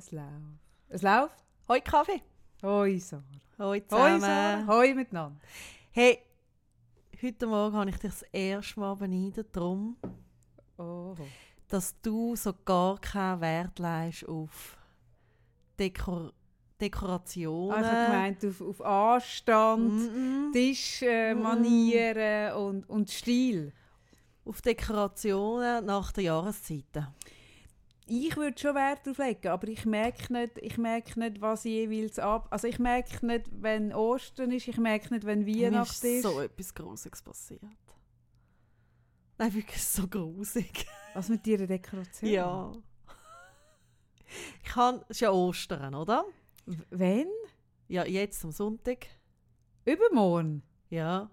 Es läuft. Es läuft? Hoi Kaffee. Hoi Sarah. Hoi Hoi zusammen. Sarah. Hoi miteinander. Hey, heute Morgen habe ich dich das erste Mal beneidet darum, Oh. dass du so gar keinen Wert leist auf Dekor Dekorationen. Also gemeint auf, auf Anstand, Mhm. Tischmanieren und, und Stil. Auf Dekorationen nach den Jahreszeiten. Ich würde schon Wert darauf legen, aber ich merke nicht, ich merke nicht, was jeweils ab. Also ich merke nicht, wenn Ostern ist, ich merke nicht, wenn Mir Weihnachten ist. ist so etwas Grusiges passiert. Nein, wirklich so grusig. Was mit ihrer Dekoration? Ja. Ich kann, es ist ja Ostern, oder? W- Wenn? Ja, jetzt am Sonntag. Übermorgen? Ja.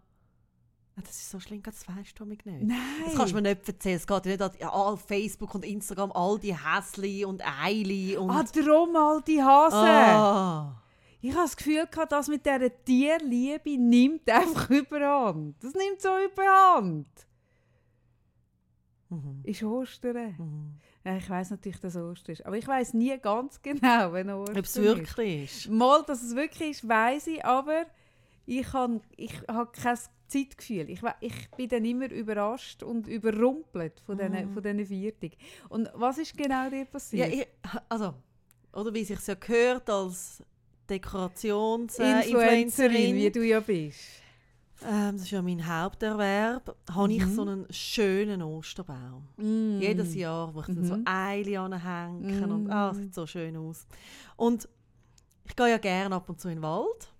Ah, Das ist so schlimm, das weißt du mich nicht. Nein. Das kannst du mir nicht erzählen. Es geht nicht an ja, Facebook und Instagram all die Häsli und Eili und... Ah, drum all die Hase. Ah. Ich habe das Gefühl gehabt, dass mit dieser Tierliebe nimmt einfach überhand. Das nimmt so überhand. Mhm. Ist Ostern? Mhm. Ja, ich weiß natürlich, dass Ostern ist. Aber ich weiß nie ganz genau, wenn Ostern Ob es ist. wirklich ist. Mal, dass es wirklich ist, weiß ich, aber ich habe ich hab kein Zeitgefühl. Ich, ich bin dann immer überrascht und überrumpelt von diesen Mhm. von diesen Viertig. Und was ist genau dir Ja, passiert? ich, also, oder wie sich ja gehört als Influencerin, Dekorationsinfluencerin, wie du ja bist. ähm, das ist ja mein Haupterwerb, habe ich Mhm. so einen schönen Osterbaum. Mm. Jedes Jahr, wo ich dann so Mhm. Eile anhängen und Mm. ah, sieht so schön aus. Und ich gehe ja gerne ab und zu in den Wald.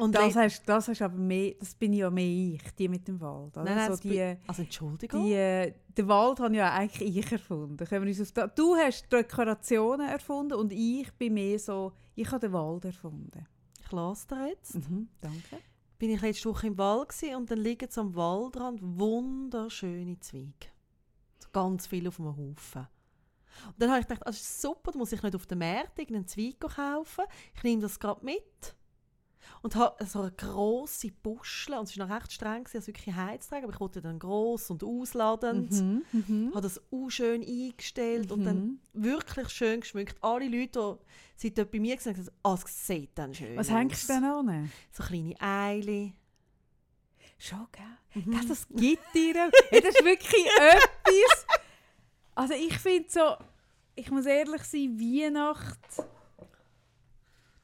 Und Das hast, das hast aber mehr, das bin ja mehr ich, die mit dem Wald. Oder? Nein, nein, so die, also Entschuldigung. die, äh, den Wald habe ja eigentlich ich erfunden. Können wir uns auf da, du hast Dekorationen erfunden und ich bin mehr so, ich habe den Wald erfunden. Ich lasse dir jetzt. Mhm, danke. Bin ich letzte Woche im Wald gewesen, und dann liegen so am Waldrand wunderschöne Zweige. Ganz viel auf einem Haufen. Und dann habe ich gedacht, das ist super, da muss ich nicht auf den Markt irgendeinen Zweig kaufen. Ich nehme das gerade mit. Und habe so eine grosse Buschel, und es war noch recht streng, gewesen, also wirklich Heiz tragen, aber ich wollte dann gross und ausladend. Mhm, mhm. habe das auch schön eingestellt und dann Mhm. wirklich schön geschmückt. Alle Leute, die dort bei mir gesagt haben, ah, es sieht dann schön Was aus. hängst du denn an? So kleine Eile. Schon, gell? Mhm. Gell, Das gibt dir. hey, das ist wirklich etwas. Also ich finde so, ich muss ehrlich sein, Weihnacht,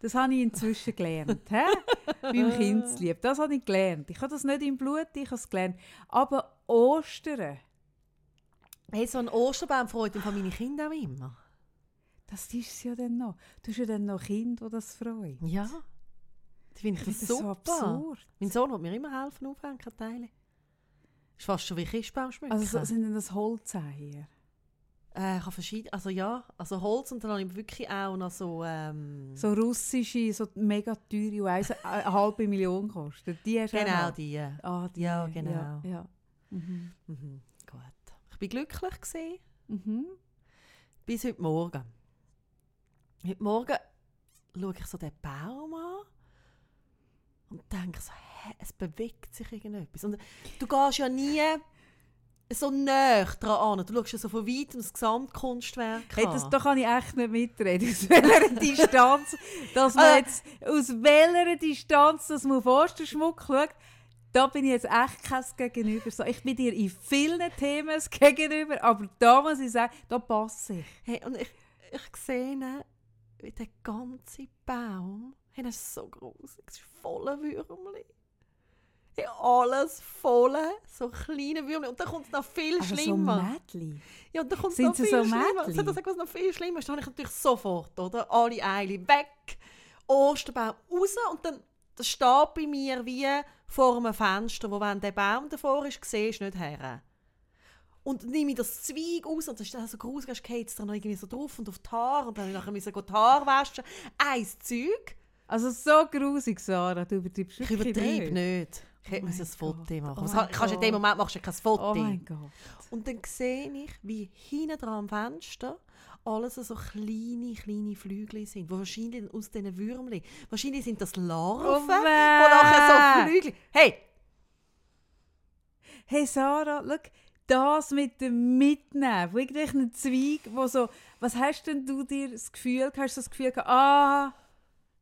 das habe ich inzwischen gelernt. Beim Kindslieb. Das habe ich gelernt. Ich habe das nicht im Blut, ich habe es gelernt. Aber Ostern, Hey, so ein Osterbaum freut von meinen Kindern auch immer. das ist es ja dann noch. Du hast ja dann noch Kinder, die das freuen. Ja. Das finde ich das das so super. absurd. mein Sohn wird mir immer helfen, aufhängen, Teile. Ist fast schon wie Christbaum schmücken. Also so, sind denn das Holzeier? Äh, ich habe verschiedene, also ja, also Holz und dann habe ich wirklich auch noch so, ähm, So russische, so mega teure, die eins- eine halbe Million kosten. Die hast genau die. Ah, die, Ja, genau. Ja, ja. Mhm. Mhm, gut. Ich bin glücklich gewesen, Mhm. bis heute Morgen. Heute Morgen schaue ich so den Baum an und denke so, hä, es bewegt sich irgendetwas. Und du gehst ja nie so näher dran an. Du schaust so von weitem das Gesamtkunstwerk Hey, das, da kann ich echt nicht mitreden. Aus welcher Distanz, dass man Ah. jetzt, aus welcher Distanz, dass man auf Osterschmuck schaut, da bin ich jetzt echt kein Gegenüber. So, ich bin dir in vielen Themen Gegenüber, aber da muss ich sagen, da passe ich. Hey, und ich, ich sehe, wie der ganze Baum, hey, das ist so groß, es ist voller Würmli. Alles voll, so kleine Würmli. Und dann kommt es noch viel Also so schlimmer. Mädchen. ja, und dann kommt es noch viel so schlimmer. Mädchen? Sagen, was noch viel schlimmer ist? Dann habe ich natürlich sofort, oder? Alle Eile weg, Osterbaum raus und dann das steht bei mir wie vor einem Fenster, wo wenn der Baum davor ist, siehst du nicht her. Und dann nehme ich das Zweig raus und das ist dann so gruselig, geht es dann noch irgendwie so drauf und auf die Haare und dann musste ich nachher die Haare waschen. Eins Zeug. Also so grusig, Sarah, du übertreibst Ich übertreibe nicht. nicht. Ich hätte Oh ein Foto machen. Oh kannst in dem. Moment machst du kein Foto. Oh mein Gott. Und dann sehe ich, wie hinten dran am Fenster alles so kleine, kleine Flügel sind, die wahrscheinlich aus diesen Würmchen, wahrscheinlich sind das Larven, Oh, nachher so. Flügel... Hey, Hey Sarah, schau, das mit dem Mitnehmen, von irgendwelchen Zweig, wo so, was hast denn du dir das Gefühl, hast du das Gefühl ah,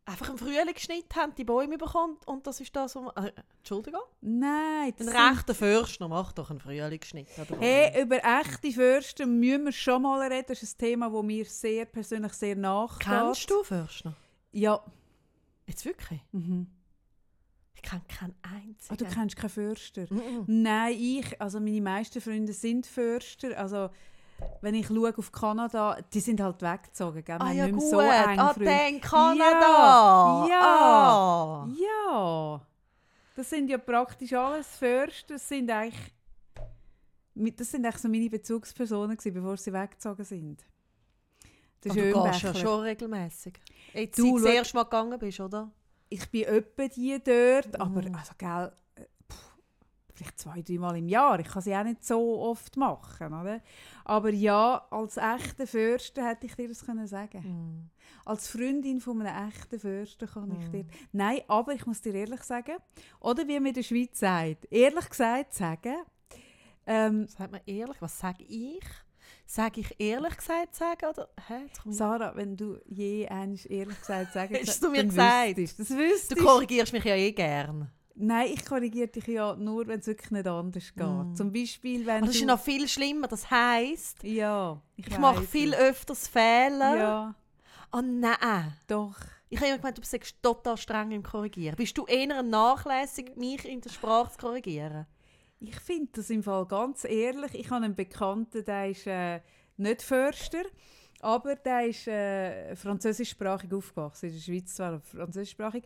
Einfach im Frühlingsschnitt haben die Bäume bekommen und das ist das, was man... Äh, Entschuldigung? nein, Ein rechter Förster macht doch einen Frühlingsschnitt. Hey, über echte Fürsten müssen wir schon mal reden. Das ist ein Thema, das mir sehr persönlich sehr nachgeht. Kennst du Förster? Ja. Jetzt wirklich? Mhm. Ich kenne keinen einzigen. Ah, du kennst keinen Fürster? Mhm. Nein, ich, also meine meisten Freunde sind Förster. Also, wenn ich schaue auf Kanada, die sind halt weggezogen. Gell? Wir Ah ja nicht mehr gut, so eng ah, dann Kanada! Ja, Ah. Ja, das sind ja praktisch alles Förster. Das sind eigentlich, das sind eigentlich so meine Bezugspersonen gewesen, bevor sie weggezogen sind. Der Aber du gehst ja schon regelmäßig. Jetzt, Du, seit du das erste Mal gegangen bist, oder? Ich bin öppe die dort, aber Mhm. also, gell, vielleicht zwei, dreimal im Jahr. Ich kann sie auch nicht so oft machen, oder? Aber ja, als echter Förster hätte ich dir das können sagen Mhm. Als Freundin von einem echten Förster kann ich Mhm. dir... Nein, aber ich muss dir ehrlich sagen, oder wie man in der Schweiz sagt, ehrlich gesagt sagen, ähm, Sagt man ehrlich, was sage ich? Sage ich ehrlich gesagt sagen? Oder? Hä? Sarah, wenn du je ehrlich gesagt sagen Hast du mir gesagt? wüsstest. Das wüsstest Du korrigierst mich ja eh gern. Nein, ich korrigiere dich ja nur, wenn es wirklich nicht anders geht. Mm. Zum Beispiel, wenn Aber das ist noch viel schlimmer. Das heisst, ja, ich mache weiss viel es. öfters Fehler. Ja, Oh nein. doch. Ich habe immer gemeint, du bist total streng im Korrigieren. Bist du eher nachlässig, mich in der Sprache zu korrigieren? Ich finde das im Fall ganz ehrlich. Ich habe einen Bekannten, der ist äh, nicht Förster, aber der ist äh, französischsprachig aufgewachsen. In der Schweiz zwar französischsprachig.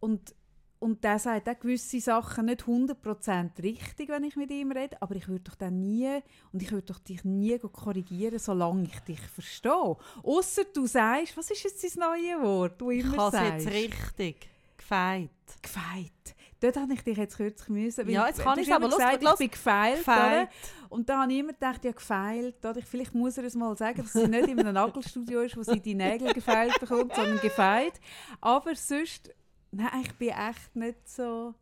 Und, und der sagt auch gewisse Sachen nicht 100% richtig, wenn ich mit ihm rede, aber ich würde doch dann nie, und ich würde doch dich nie korrigieren, solange ich dich verstehe. Ausser du sagst, was ist jetzt das neue Wort, du Ich immer es sagst? jetzt richtig gefeit. Gefeit. Dort habe ich dich jetzt kürzlich müssen. Ja, jetzt kann ich's, aber gesagt, los. ich bin gefeilt. Gefeit. Oder? Und da habe ich immer gedacht, ja, gefeilt. Oder? Vielleicht muss er es mal sagen, dass sie nicht in einem Nagelstudio ist, wo sie die Nägel gefeilt bekommt, sondern gefeit. Aber sonst, nein, ich bin echt nicht so...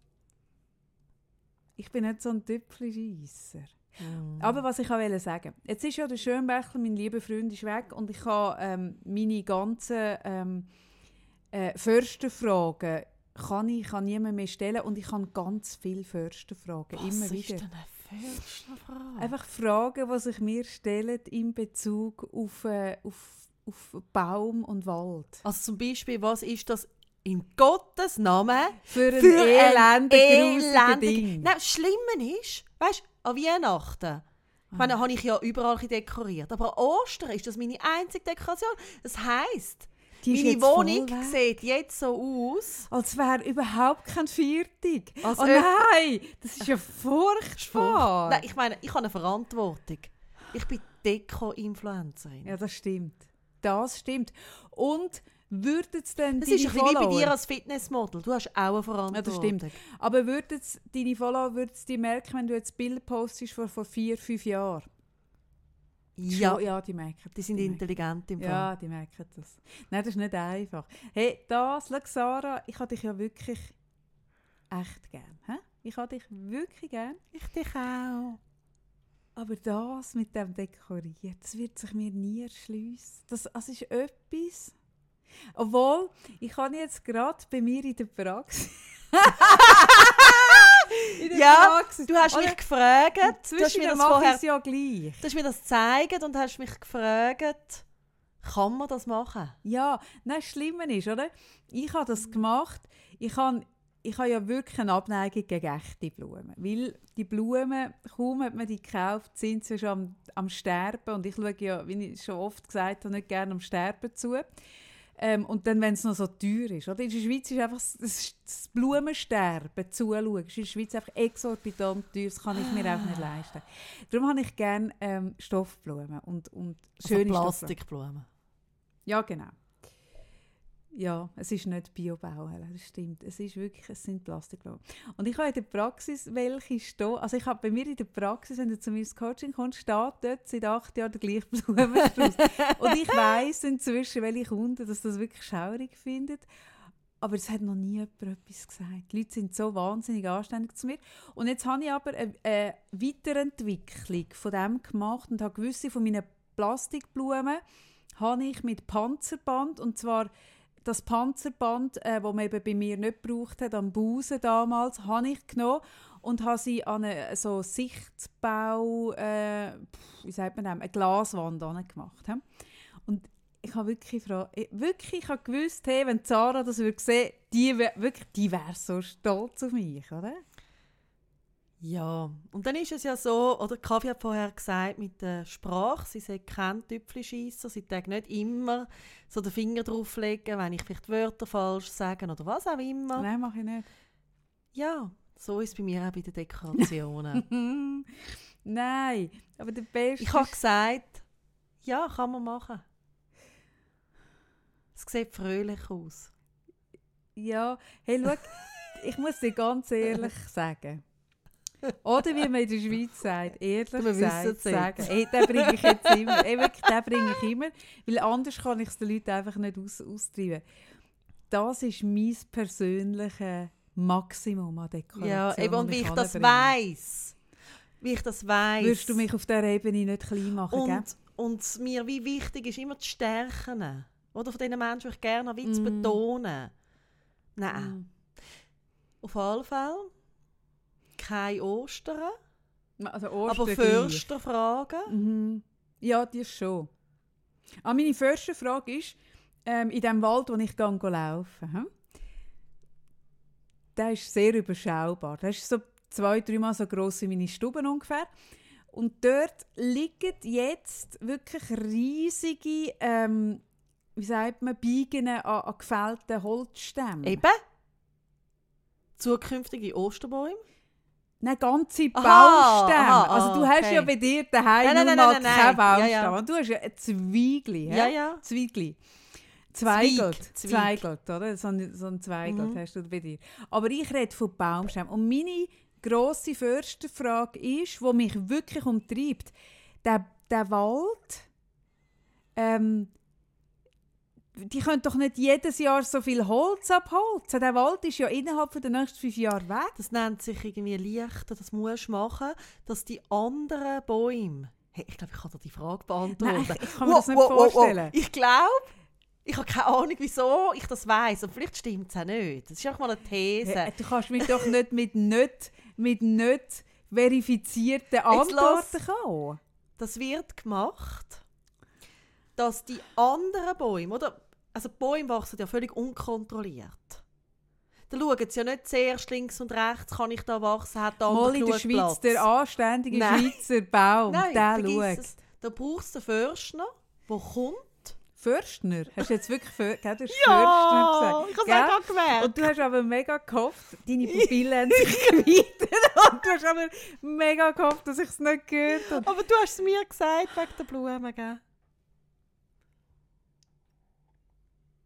Ich bin nicht so ein Tüpfelscheisser. Mhm. Aber was ich auch wollte sagen, jetzt ist ja der Schönbächler, mein lieber Freund, ist weg und ich habe ähm, meine ganzen ähm, äh, Försterfragen kann ich kann niemand mehr stellen und ich kann ganz viele Försterfragen Was immer ist wieder. denn eine Fürstenfrage? Einfach Fragen, die sich mir stellen in Bezug auf, äh, auf, auf Baum und Wald. Also zum Beispiel, was ist das in Gottes Namen Für ein für elende, Ding. Nein, das Schlimme ist, weißt du, an Weihnachten, ich meine, habe ich ja überall dekoriert, aber an Ostern ist das meine einzige Dekoration. Das heisst, meine Wohnung sieht jetzt so aus. Als wäre überhaupt kein Viertig. Als oh nein, das ist ja furchtbar. Nein, ich meine, ich habe eine Verantwortung. Ich bin Deko-Influencerin. Ja, das stimmt. Das stimmt. Und würden es denn das deine ist ein bisschen wie bei dir als Fitnessmodel. Du hast auch eine Verantwortung. Ja, das stimmt. Aber würden deine Follower würden die merken, wenn du jetzt Bilder postest von vor vier, fünf Jahren? Ja, Schon- ja, die merken die sind merken- intelligent im Fall. Ja, die merken das. Nein, das ist nicht einfach. Hey, das, schau, Sarah, ich habe dich ja wirklich echt gern. Hä? Ich habe dich wirklich gern. Ich dich auch. Aber das mit dem Dekorieren, das wird sich mir nie erschliessen. Das, das ist etwas. Obwohl, ich habe jetzt gerade bei mir in der Praxis. in der Ja, Praxis. Du hast Oder mich gefragt, du hast mir Zwischen das vorher ja gleich. Du hast mir das gezeigt und hast mich gefragt, kann man das machen? Ja, nein, das Schlimme ist, oder? Ich habe das gemacht. Ich habe, ich habe ja wirklich eine Abneigung gegen echte Blumen. Weil die Blumen, kaum hat man die gekauft, sind sie schon am, am Sterben. Und ich schaue ja, wie ich schon oft gesagt habe, nicht gerne am Sterben zu. Ähm, und dann, wenn es noch so teuer ist. Oder? In der Schweiz ist einfach das, das, Blumensterben zuschauen. ist in der Schweiz einfach exorbitant teuer. Das kann ich mir einfach nicht leisten. Darum habe ich gerne ähm, Stoffblumen und, und Also schöne Stoffblumen. Plastikblumen. Ja, genau. Ja, es ist nicht Biobau, Helen, das stimmt. Es ist wirklich, es sind Plastikblumen. Und ich habe in der Praxis welche stehen. Also ich habe bei mir in der Praxis, wenn du zu mir ins Coaching kommst, steht dort seit acht Jahren der gleiche Blumenstrauß. Und ich weiss inzwischen, welche Kunden dass das wirklich schaurig finden. aber es hat noch nie jemand etwas gesagt. Die Leute sind so wahnsinnig anständig zu mir. Und jetzt habe ich aber eine, eine Weiterentwicklung von dem gemacht und habe gewisse von meinen Plastikblumen habe ich mit Panzerband und zwar das Panzerband, äh, das man eben bei mir nicht gebraucht hat, am Busen damals, habe ich genommen und habe sie an eine so Sichtbau, äh, wie sagt man das, eine Glaswand gemacht. Und ich habe wirklich, wirklich ich habe gewusst, hey, wenn Zara das würde sehen, die, wirklich, die wäre so stolz auf mich, oder? Ja, und dann ist es ja so, oder Kavi hat vorher gesagt, mit der Sprache, sie sagt kein Tüpfelscheisser, sie sagt nicht immer so den Finger drauflegen, wenn ich vielleicht Wörter falsch sage oder was auch immer. Nein, mache ich nicht. Ja, so ist es bei mir auch bei den Dekorationen. Nein, aber der Beste... Ich habe gesagt, ja, kann man machen. Es sieht fröhlich aus. Ja, hey, schau, ich muss dir ganz ehrlich sagen, oder wie man in der Schweiz sagt, ehrlich gesagt, sagen. Ey, den bringe ich jetzt immer. Ey, wirklich, den bringe ich immer. Weil anders kann ich es den Leuten einfach nicht aus austreiben. Das ist mein persönliches Maximum an Dekoration. Ja, eben, und wie ich das weiß, wie ich das weiß. Würdest du mich auf dieser Ebene nicht klein machen, und, gell? Und mir wie wichtig ist immer die Stärken. Oder von diesen Menschen, die ich gerne mm. zu betonen. Nein. Mm. Auf alle Fälle kein Ostern. Also Ostern aber Försterfragen? Mhm. Ja, die ist schon. Ah, meine erste Frage ist, ähm, in dem Wald, wo ich gehe, laufen hm? der ist sehr überschaubar. Der ist so zwei, dreimal so groß wie meine Stube ungefähr. Und dort liegen jetzt wirklich riesige, ähm, wie sagt man, Biegen an, an gefällten Holzstämmen. Eben. Zukünftige Osterbäume. Nein, ganze Baumstämme. Aha, also du okay. hast ja bei dir daheim nein, nein, nein, nein, keinen Baumstamm. Ja, ja. Du hast ja ein Zweigli. Ja, ja. Zweigli. Zweigelt. Zweig. Zweigelt, oder? So ein, so ein Zweigelt mhm. hast du bei dir. Aber ich rede von Baumstämmen. Und meine grosse Försterfrage ist, die mich wirklich umtreibt, der, der Wald, ähm, die können doch nicht jedes Jahr so viel Holz abholzen. Der Wald ist ja innerhalb der nächsten fünf Jahre weg. Das nennt sich irgendwie leichter, das musst du machen, dass die anderen Bäume... Hey, ich glaube, ich kann dir die Frage beantworten. Nein, ich kann mir wow, das nicht wow, vorstellen. Wow, ich glaube, ich habe keine Ahnung, wieso ich das weiß und vielleicht stimmt es auch nicht. Das ist auch mal eine These. Du kannst mich doch nicht mit nicht, mit nicht verifizierten Antworten kommen. Das wird gemacht dass die anderen Bäume, oder? Also die Bäume wachsen ja völlig unkontrolliert. Da schauen sie ja nicht zuerst links und rechts, kann ich da wachsen, hat da Mal in der Schweiz, Platz. der anständige Nein. Schweizer Baum, Nein, der schaut. Es. Da brauchst du den Förstner, der kommt. Förstner? Hast du jetzt wirklich För gell, du hast ja, Förstner gesagt? ich habe es gemerkt. Und du hast aber mega gehofft, deine Pupillen haben sich geweitet. Und du hast aber mega gehofft, dass ich es nicht gehört habe. Aber du hast es mir gesagt, wegen der Blumen, gell?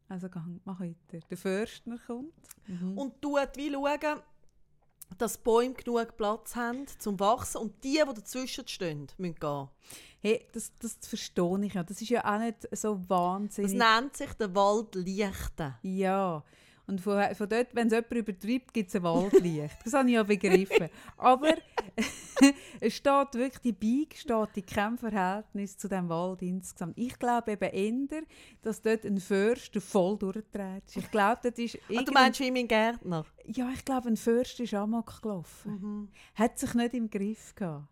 Also mach weiter. Der Förstner kommt. Mhm. Und tut wie schauen, dass die Bäume genug Platz haben zum Wachsen und die, die dazwischen stehen, müssen gehen. Hey, das, das verstehe ich ja. Das ist ja auch nicht so wahnsinnig. Das nennt sich der Wald Lichten. Ja. Und von, von dort, wenn es jemand übertreibt, gibt es ein Waldlicht. Das habe ich ja begriffen. Aber es steht wirklich, die Beige steht in keinem Verhältnis zu dem Wald insgesamt. Ich glaube eben eher, dass dort ein Förster voll durchdreht. Ich glaube, das ist... Ah, du meinst wie mein Gärtner? Ja, ich glaube, ein Förster ist amok gelaufen. Mhm. Hat sich nicht im Griff gehabt.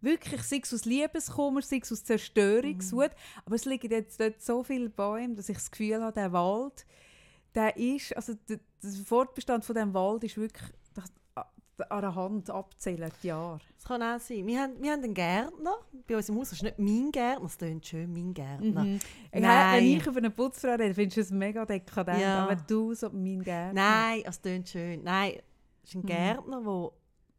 Wirklich, sei es aus Liebeskummer, sei es aus Zerstörungswut. Mhm. Aber es liegen jetzt dort so viele Bäume, dass ich das Gefühl habe, der Wald der ist, also der, der Fortbestand von dem Wald ist wirklich das, an der Hand abzählen, die Jahre. Das kann auch sein. Wir haben, wir haben einen Gärtner, bei uns im Haus, das ist nicht mein Gärtner, das klingt schön, mein Gärtner. Mhm. Nein. Wenn ich über eine Putzfrau rede, findest du es mega dekadent, ja. aber du so mein Gärtner. Nein, es klingt schön. Nein, es ist ein mhm. Gärtner, der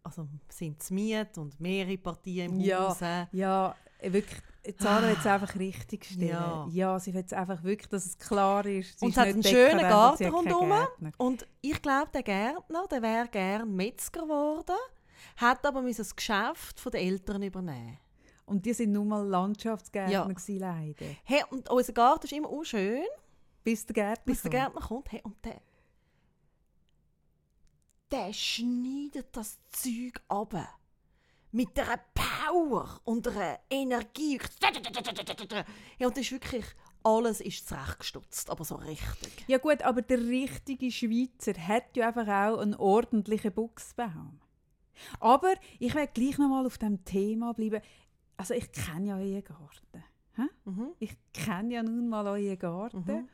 also sind zu Miet und mehrere Partien im ja, Haus. Ja, wirklich Zara will es einfach richtig stellen. Ja. ja, sie will es einfach wirklich, dass es klar ist. Sie und es hat einen schönen Garten rundherum. Und ich glaube, der Gärtner, der wäre gerne Metzger geworden, hat aber das Geschäft von den Eltern übernehmen. Und die sind nun mal Landschaftsgärtner ja. gewesen, leider. Hey, und unser Garten ist immer auch schön. Bis der Gärtner Bis der Gärtner kommt. Hey, und der, der schneidet das Zeug ab. Mit einer Power und einer Energie. Ja, und das ist wirklich, alles ist zurechtgestutzt, aber so richtig. Ja gut, aber der richtige Schweizer hat ja einfach auch einen ordentlichen Buchsbaum. Aber ich werde gleich noch mal auf dem Thema bleiben. Also ich kenne ja euren Garten. Mhm. Ich kenne ja nun mal euren Garten. Mhm.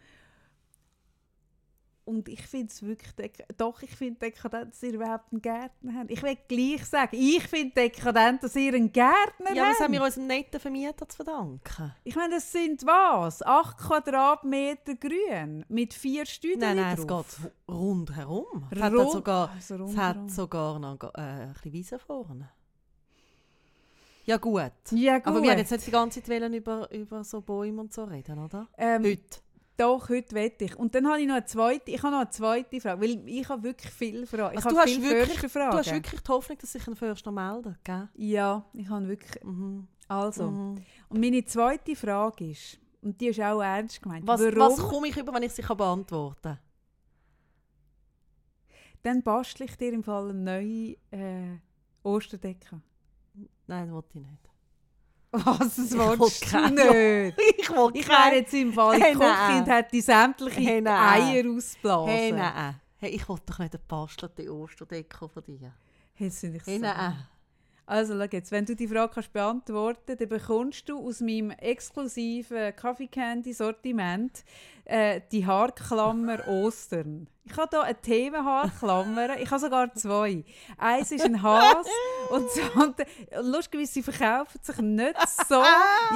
Und ich finde es wirklich, doch, ich finde dekadent, dass ihr überhaupt einen Gärtner habt. Ich will gleich sagen, ich finde dekadent, dass ihr einen Gärtner Ja, was habt. haben wir unserem netten Vermieter zu verdanken? Ich meine, das sind was? 8 Quadratmeter grün mit vier Stühlen Nein, nein, es drauf. geht rundherum. Es hat, Rund- sogar, Also es rundherum. hat sogar noch äh, ein bisschen Wiese vorne. Ja gut. Ja, gut. Aber wir haben jetzt nicht die ganze Zeit über, über so Bäume und so reden, oder? ähm, Heute. Doch, heute wette ich. Und dann habe ich noch eine zweite, ich habe noch eine zweite Frage, weil ich habe wirklich viele Fragen. Also du, hast wirklich, Försterfragen. du hast wirklich die Hoffnung, dass sich ein Förster meldet, gell? Ja, ich habe wirklich... Mhm. Also, Mhm. und meine zweite Frage ist, und die ist auch ernst gemeint, Was, warum... was komme ich über, wenn ich sie kann beantworten kann? Dann bastle ich dir im Fall eine neue äh, Osterdecke. Nein, das wollte ich nicht. Was, das Ich willst will du keine- nicht? Ich will Ich wäre jetzt im Fall Hey, nein. und hätte sämtliche Hey. Eier ausblasen. Hey, nein. Hey, ich will doch nicht eine bastelte Osterdecke von dir. Hey, das finde ich Hey, so. nein. Also, schau jetzt, wenn du die Frage kannst beantworten dann bekommst du aus meinem exklusiven Coffee Candy Sortiment äh, die Haarklammer Ostern. Ich habe hier eine Themenhaarklammer, ich habe sogar zwei. Eins ist ein Has und das andere, lustigerweise, sie verkaufen sich nicht so.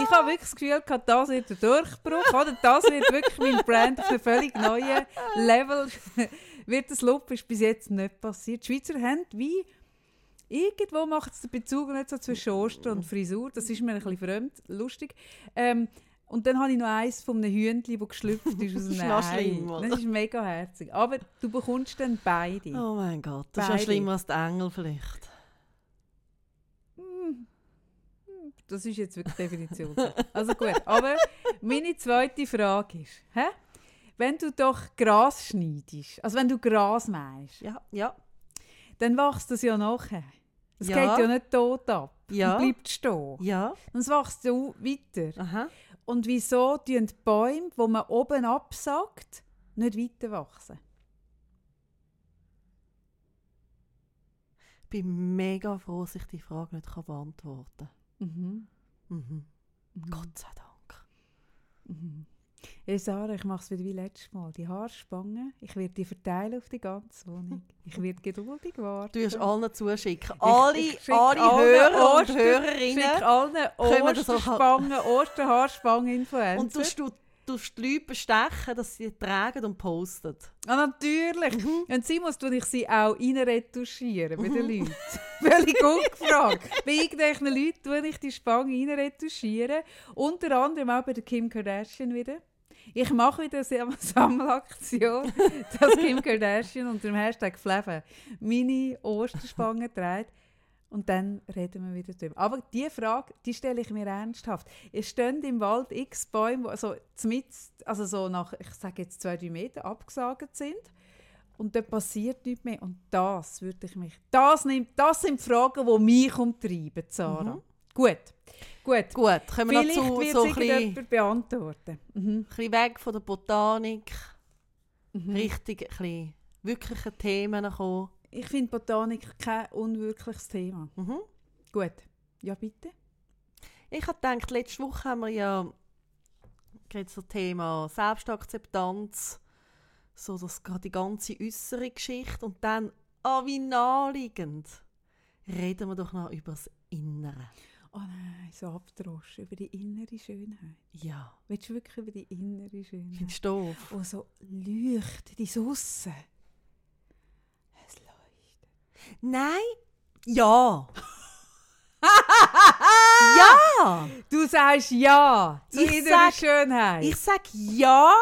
Ich habe wirklich das Gefühl, gehabt, das wird der Durchbruch, oder? Das wird wirklich mein Brand auf einem völlig neuen Level. wird das Loop ist bis jetzt nicht passiert. Die Schweizer haben wie Irgendwo macht es den Bezug nicht so zwischen Ostern und Frisur. Das ist mir ein bisschen fremd, lustig. Ähm, und dann habe ich noch eins von einem Hühnchen, das geschlüpft ist aus Das ist einem noch Ei. schlimmer. Das ist mega herzig. Aber du bekommst dann beide. Oh mein Gott, das ist ja Beide. schlimmer als der Engel vielleicht. Hm, Das ist jetzt wirklich die Definition. also gut, aber meine zweite Frage ist, hä? wenn du doch Gras schneidest, also wenn du Gras meinst, Ja, ja. dann wächst das ja nachher. Es Ja. geht ja nicht tot ab Ja. und bleibt stehen. Ja. Und es wächst ja weiter. Aha. Und wieso tun die Bäume, die man oben absagt, nicht weiter wachsen? Ich bin mega froh, dass ich die Frage nicht kann beantworten Mhm. kann. Mhm. Mhm. Gott sei Dank. Mhm. Hey Sarah, ich mache es wieder wie letztes Mal. Die Haarspangen, ich werde die verteilen auf die ganze Wohnung. Ich werde geduldig warten. Du wirst allen zuschicken. Alle, ich schicke alle allen Hörer und Oster- Hörerinnen. Schick allen Osterspangen, Osterhaarspangen-Influencer. Und du, du, du die Leute bestechen, dass sie tragen und posten. Ah, natürlich. Mhm. Und sie muss ich sie auch reinretuschieren bei den Leuten. Völlig ungefragt. bei irgendwelchen Leuten tue ich die Spange reinretuschieren. Unter anderem auch bei der Kim Kardashian wieder. Ich mache wieder eine Sam- Sammelaktion, dass Kim Kardashian unter dem Hashtag Fleven meine Osterspange trägt. Und dann reden wir wieder darüber. Aber diese Frage, die stelle ich mir ernsthaft. Es stehen im Wald x Bäume, die so, zmitzt- also so nach, ich sage jetzt zwei, drei Meter abgesagt sind. Und da passiert nichts mehr. Und das würde ich mich... Das, nimmt, das sind Fragen, die mich umtreiben, Sarah. Mhm. Gut. Gut. Gut, können wir Vielleicht noch zu so ein bisschen, beantworten. Mhm. ein bisschen weg von der Botanik, Mhm. richtig ein bisschen wirkliche Themen kommen. Ich finde Botanik kein unwirkliches Thema. Mhm. Gut. Ja, bitte. Ich habe gedacht, letzte Woche haben wir ja gerade so Thema Selbstakzeptanz, so das die ganze äußere Geschichte und dann, ah wie naheliegend, reden wir doch noch über das Innere. Oh nein, so abdroschen über die innere Schönheit. Ja, Willst du wirklich über die innere Schönheit? findest du doof? Oh, so leuchtet ins Aussen. Es leuchtet. Nein, ja. ja! Du sagst ja zur Ich sag- Schönheit. Ich sage ja,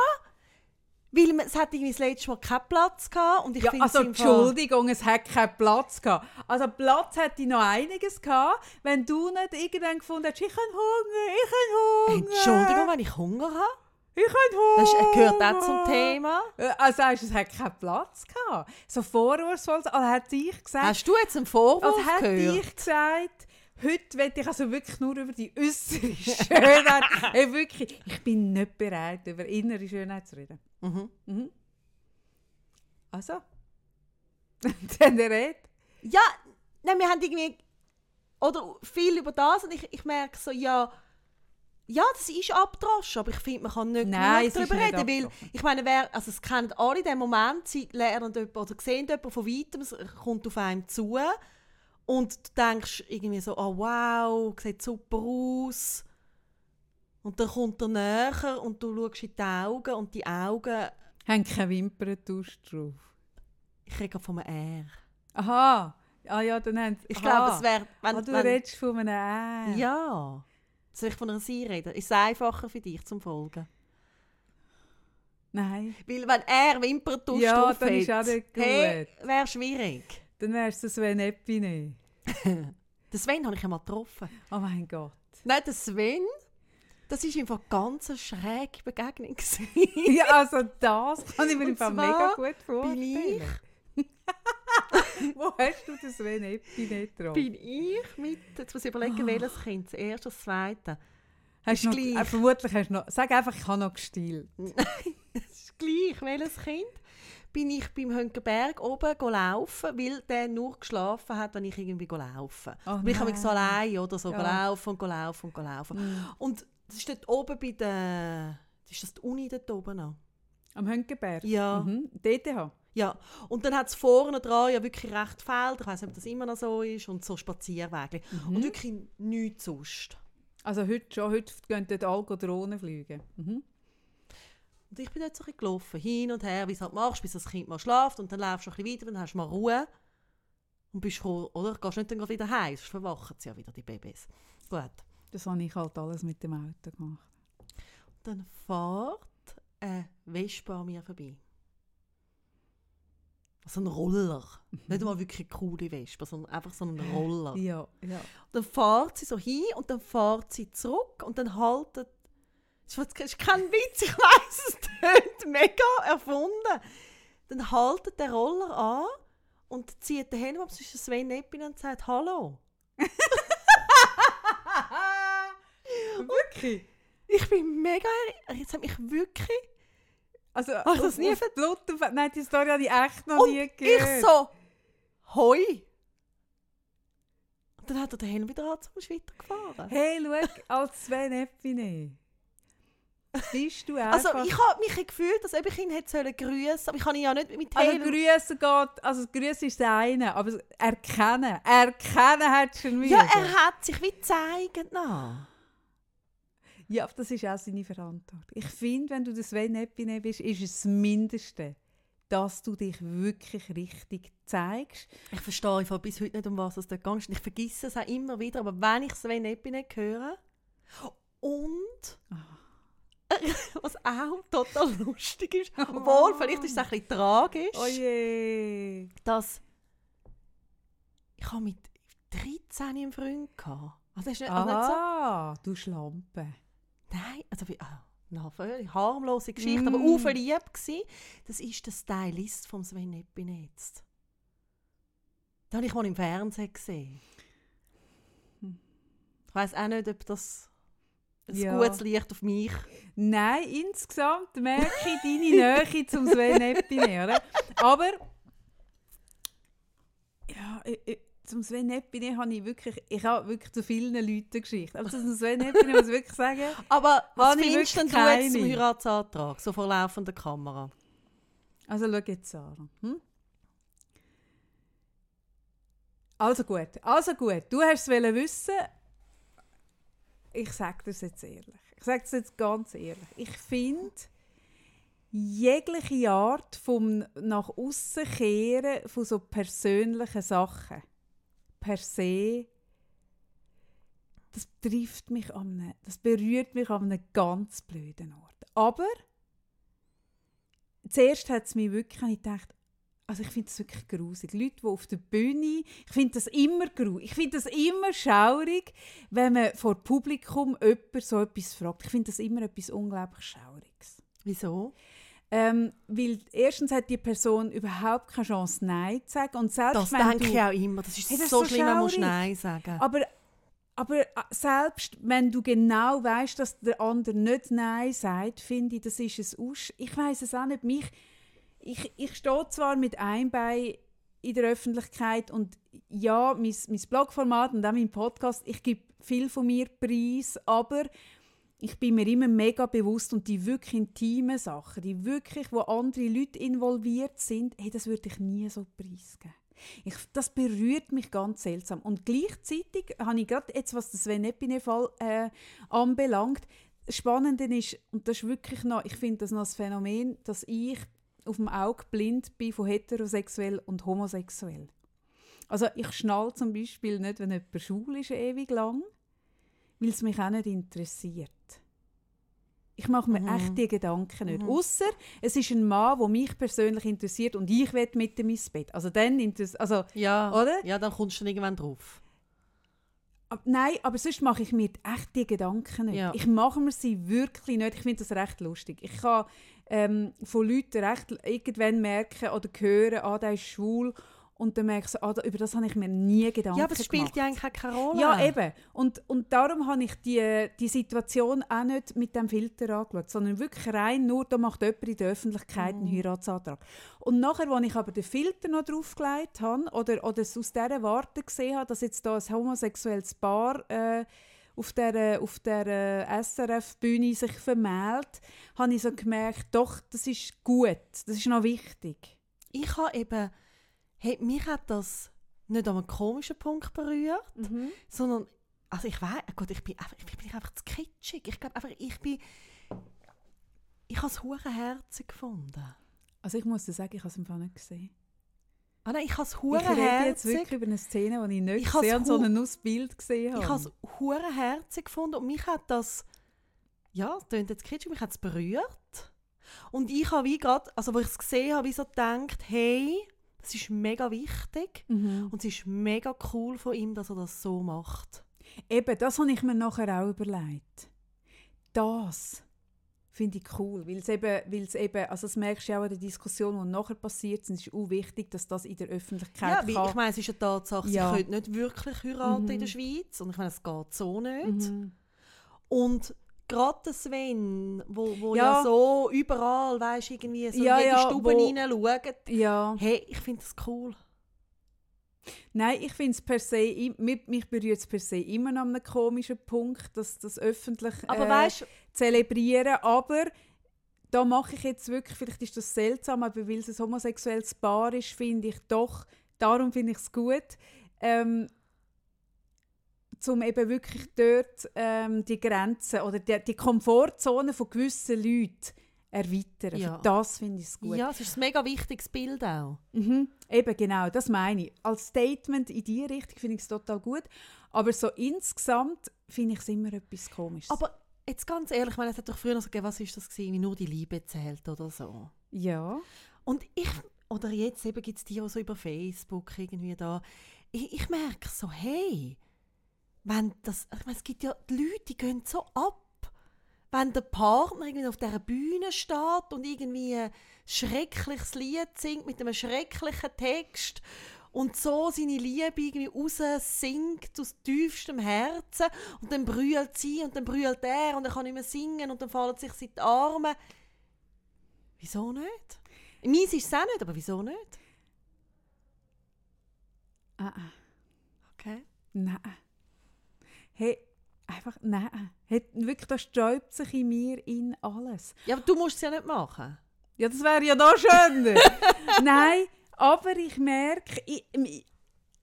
weil es hat irgendwie das letzte Mal keinen Platz gehabt und ich ja, finde also Entschuldigung, es hat keinen Platz gehabt. Also Platz hätte noch einiges gehabt, wenn du nicht irgendwann gefunden hättest, ich habe Hunger, ich habe Hunger. Entschuldigung, wenn ich Hunger habe? Ich kann Das Hunger. ist- gehört auch zum Thema. Äh, Also weißt, es hat keinen Platz gehabt. So vorwurfsvoll, also hat ich gesagt, Hast du jetzt einen Vorwurf also hat gehört? ich gesagt, heute will ich also wirklich nur über die äußere Schönheit. hey, wirklich, ich bin nicht bereit, über innere Schönheit zu reden. Mhm. Mhm. Also, dann redet. Ja, nein, wir haben irgendwie oder viel über das und ich, ich merke so, ja, ja, das ist abgedroschen, aber ich finde, man kann nicht Nein, darüber reden, weil ich meine, wer, also es kennen alle den Moment, sie lernen jemanden oder sehen jemanden von weitem, es kommt auf einem zu und du denkst irgendwie so, oh wow, sieht super aus und dann kommt er näher und du schaust in die Augen und die Augen, Haben keine Wimperntusch drauf. ich rede von einem R. Aha. Ah ja, dann haben Ich glaube, es wäre, wenn, Ah, du wenn, redest von einem R. Ja. Soll ich von einer Sie reden? Ist es einfacher für dich zum Folgen? Nein. Weil wenn er Wimperntusch Ja, drauf dann ist hat, auch nicht gut. hey, wäre schwierig. Dann wärst du Sven Epine. Den Sven habe ich einmal getroffen. Oh mein Gott. Nein, der Sven, das war einfach ganz eine schräge Begegnung. Ja, also das kann ich mir im Fall mega gut bin vorstellen. Wo hast du Epine getroffen? Bin ich mit, jetzt muss ich überlegen, welches Kind, das erste, das zweite. Hast du noch, gleich. äh, vermutlich hast du noch... Sag einfach, ich habe noch gestillt. Es ist gleich, welches Kind. Bin ich beim Hönkenberg oben go laufen, weil der nur geschlafen hat, wenn ich irgendwie laufen. Oh ich habe so nein. allein oder so Ja. laufen und go laufen und go laufen. Mm. Und das ist dort oben bei der, ist das die Uni dort oben noch? Am Hönkenberg? Ja. Mhm. DTH? Ja, und dann hat es vorne dran ja wirklich recht Felder, ich weiß nicht, ob das immer noch so ist, und so Spazierwege. Mhm. Und wirklich nichts sonst. Also heute schon, heute gehen dort alle Drohnen fliegen. Mhm. Und ich bin dort so ein bisschen gelaufen, hin und her, wie du es halt machst, bis das Kind mal schlaft, und dann laufst du ein bisschen weiter, dann hast du mal Ruhe. Und bist froh, oder? Gehst nicht dann wieder heim, sonst verwachen sie ja wieder, die Babys. Gut. Das habe ich halt alles mit dem Auto gemacht. Dann fährt eine Wespe an mir vorbei. Also ein Roller. Nicht mal wirklich eine coole Wespe, sondern einfach so ein Roller. Ja, ja. Dann fährt sie so hin und dann fährt sie zurück und dann haltet. Das ist- kein Witz, ich weiß es tönt mega erfunden. Dann haltet der Roller an und zieht den Helm ab zwischen Sven Eppin und sagt Hallo. Wirklich? Ich bin mega. er- Jetzt hat mich wirklich. Also, Hast du das nie auf, Nein, die Story habe ich echt noch Und nie ich gehört. so. Hoi. Und dann hat er den Helm wieder an zum weitergefahren. Hey, schau, als Sven Epine. Bist du einfach... Also ich habe mich gefühlt, ob ich ihn hätte sollen grüßen, aber ich kann ihn ja nicht mit Also Helm. grüßen geht, also grüßen ist das eine, aber erkennen, erkennen hat schon wieder. ja, er hat sich wie gezeigt. No. Ja, aber das ist auch seine Verantwortung. Ich finde, wenn du das Sven Epine bist, ist es das Mindeste, dass du dich wirklich richtig zeigst. Ich verstehe einfach bis heute nicht, um was es dort geht. Ich vergesse es auch immer wieder, aber wenn ich Sven Epinek höre und was auch total lustig ist, obwohl vielleicht ist es ein bisschen tragisch, Oh je. dass ich habe mit 13 einen Freund gehabt. Also das ist nicht, also nicht so, Ah, du Schlampe. Nein, also wie, ah, eine völlig harmlose Geschichte, aber Mm. auch verliebt gsi. Das ist der Stylist vom Sven Epinek jetzt. Den habe ich mal im Fernsehen gesehen. Ich weiß auch nicht, ob das ein Ja. gutes Licht auf mich. Nein, insgesamt merke ich deine Nähe zum Sven Epine, oder? Aber ja, ich, zum Sven Epine habe ich wirklich, ich habe wirklich zu vielen Leuten Geschichte. Aber zum Sven Epine muss ich wirklich sagen, Aber was findest denn du jetzt zum. Heiratsantrag, so vor laufender Kamera? also schau jetzt, Sarah. Hm? Also gut, also gut. Du hast es wollen wissen. Ich sage das jetzt ehrlich. Ich sage das jetzt ganz ehrlich. Ich finde, jegliche Art vom nach außen kehren von so persönlichen Sachen per se, das trifft mich an einem, das berührt mich an einem ganz blöden Ort. Aber zuerst hat es mich wirklich ich gedacht, also ich finde das wirklich grusig. Leute, die auf der Bühne, ich finde das immer grusig. Ich finde das immer schaurig, wenn man vor Publikum jemand so etwas fragt. Ich finde das immer etwas unglaublich Schauriges. Wieso? Ähm, weil erstens hat die Person überhaupt keine Chance, Nein zu sagen. Und selbst Das wenn denke du, ich auch immer. Das ist Hey, das so so schlimm, man muss. Nein sagen. Aber, aber äh, selbst wenn du genau weißt, dass der andere nicht Nein sagt, finde ich, das ist es aus. Ich weiß es auch nicht. Mich, ich, ich stehe zwar mit einem Bein in der Öffentlichkeit und ja, mein, mein Blogformat und auch mein Podcast, ich gebe viel von mir preis, aber ich bin mir immer mega bewusst und die wirklich intimen Sachen, die wirklich, wo andere Leute involviert sind, hey, das würde ich nie so preisgeben. Ich, das berührt mich ganz seltsam. Und gleichzeitig habe ich gerade jetzt, was das Sven-Epine-Fall äh, anbelangt, Spannende ist, und das ist wirklich noch, ich finde das noch das Phänomen, dass ich auf dem Auge blind bin von heterosexuell und homosexuell. Also ich schnall zum Beispiel nicht, wenn jemand schwul ist, ewig lang, weil es mich auch nicht interessiert. Ich mache mir Mhm. echt die Gedanken nicht. Mhm. Ausser es ist ein Mann, der mich persönlich interessiert und ich will mit ihm ins Bett. Also dann also ja, Oder? ja, dann kommst du dann irgendwann drauf. Nein, aber sonst mache ich mir echt die Gedanken nicht. Ja. Ich mache mir sie wirklich nicht. Ich finde das recht lustig. Ich kann ähm, von Leuten recht irgendwann merken oder hören, ah, der ist schwul. Und dann ich so, ah, über das habe ich mir nie Gedanken Ja, aber es spielt gemacht. ja eigentlich keine Rolle. Ja, eben. Und, und darum habe ich die, die Situation auch nicht mit dem Filter angeschaut, sondern wirklich rein nur, da macht jemand in der Öffentlichkeit einen Heiratsantrag. Und nachher, als ich aber den Filter noch draufgelegt habe oder, oder es aus dieser Warte gesehen habe, dass jetzt da ein homosexuelles Paar äh, auf der, auf der äh, SRF-Bühne sich vermählt, habe ich so gemerkt, doch, das ist gut, das ist noch wichtig. Ich habe eben, hey, mich hat das nicht an einem komischen Punkt berührt, sondern, also ich weiß, Gott, ich bin einfach, ich bin einfach zu kitschig. Ich glaube einfach, ich bin, ich habe es hure herzig gefunden. Also ich muss dir sagen, ich habe es im Fall nicht gesehen. Ah nein, ich habe es Ich hure rede jetzt wirklich über eine Szene, die ich nicht Ich gesehen habe, sondern nur das Bild gesehen habe. Ich habe es hure herzig gefunden und mich hat das, ja, es klingt jetzt kitschig, mich hat es berührt. Und ich habe wie gerade, also wo ich es gesehen habe, wie so gedacht, hey, das ist mega wichtig Mhm. und es ist mega cool von ihm, dass er das so macht. Eben, das habe ich mir nachher auch überlegt. Das finde ich cool, weil es eben, weil es eben, also das merkst du ja auch in der Diskussion, die nachher passiert es ist auch wichtig, dass das in der Öffentlichkeit Ja, weil ich meine, es ist eine Tatsache, Ja. sie können nicht wirklich heiraten Mhm. in der Schweiz und ich meine, es geht so nicht. Mhm. Und gerade Sven, wo, wo ja. Ja. so überall, weißt irgendwie so Ja, in jede ja, Stube hineinschaut, Ja, hey, ich finde das cool. nein, ich finde es per se, mich, mich berührt es per se immer noch an einem komischen Punkt, dass das öffentlich Aber äh, weißt zelebrieren, aber da mache ich jetzt wirklich, vielleicht ist das seltsam, aber weil es ein homosexuelles Paar ist, finde ich doch, darum finde ich es gut, ähm, zum eben wirklich dort ähm, die Grenzen oder die, die Komfortzone von gewissen Leuten erweitern. Ja. Für das finde ich es gut. ja, es ist ein mega wichtiges Bild auch. Mhm, eben genau, das meine ich. Als Statement in diese Richtung finde ich es total gut, aber so insgesamt finde ich es immer etwas Komisches. Aber jetzt ganz ehrlich, ich meine, es hat doch früher noch so gegeben, was ist das gewesen, wie nur die Liebe zählt oder so. ja. Und ich, oder jetzt eben gibt es die auch so über Facebook irgendwie da, ich, ich merke so, hey, wenn das, ich meine, es gibt ja die Leute, die gehen so ab. Wenn der Partner irgendwie auf dieser Bühne steht und irgendwie ein schreckliches Lied singt mit einem schrecklichen Text und so seine Liebe irgendwie raus singt aus tiefstem Herzen und dann brüllt sie und dann brüllt er und er kann nicht mehr singen und dann fallen sich sie in die Arme. Wieso nicht? Meins ist es auch nicht, aber wieso nicht? Ah, ah. Okay. Nein. Hey, einfach nein. Hey, wirklich, das sträubt sich in mir in alles. Ja, aber du musst es ja nicht machen. Ja, das wäre ja noch schöner. Nein, aber ich merke, ich, ich-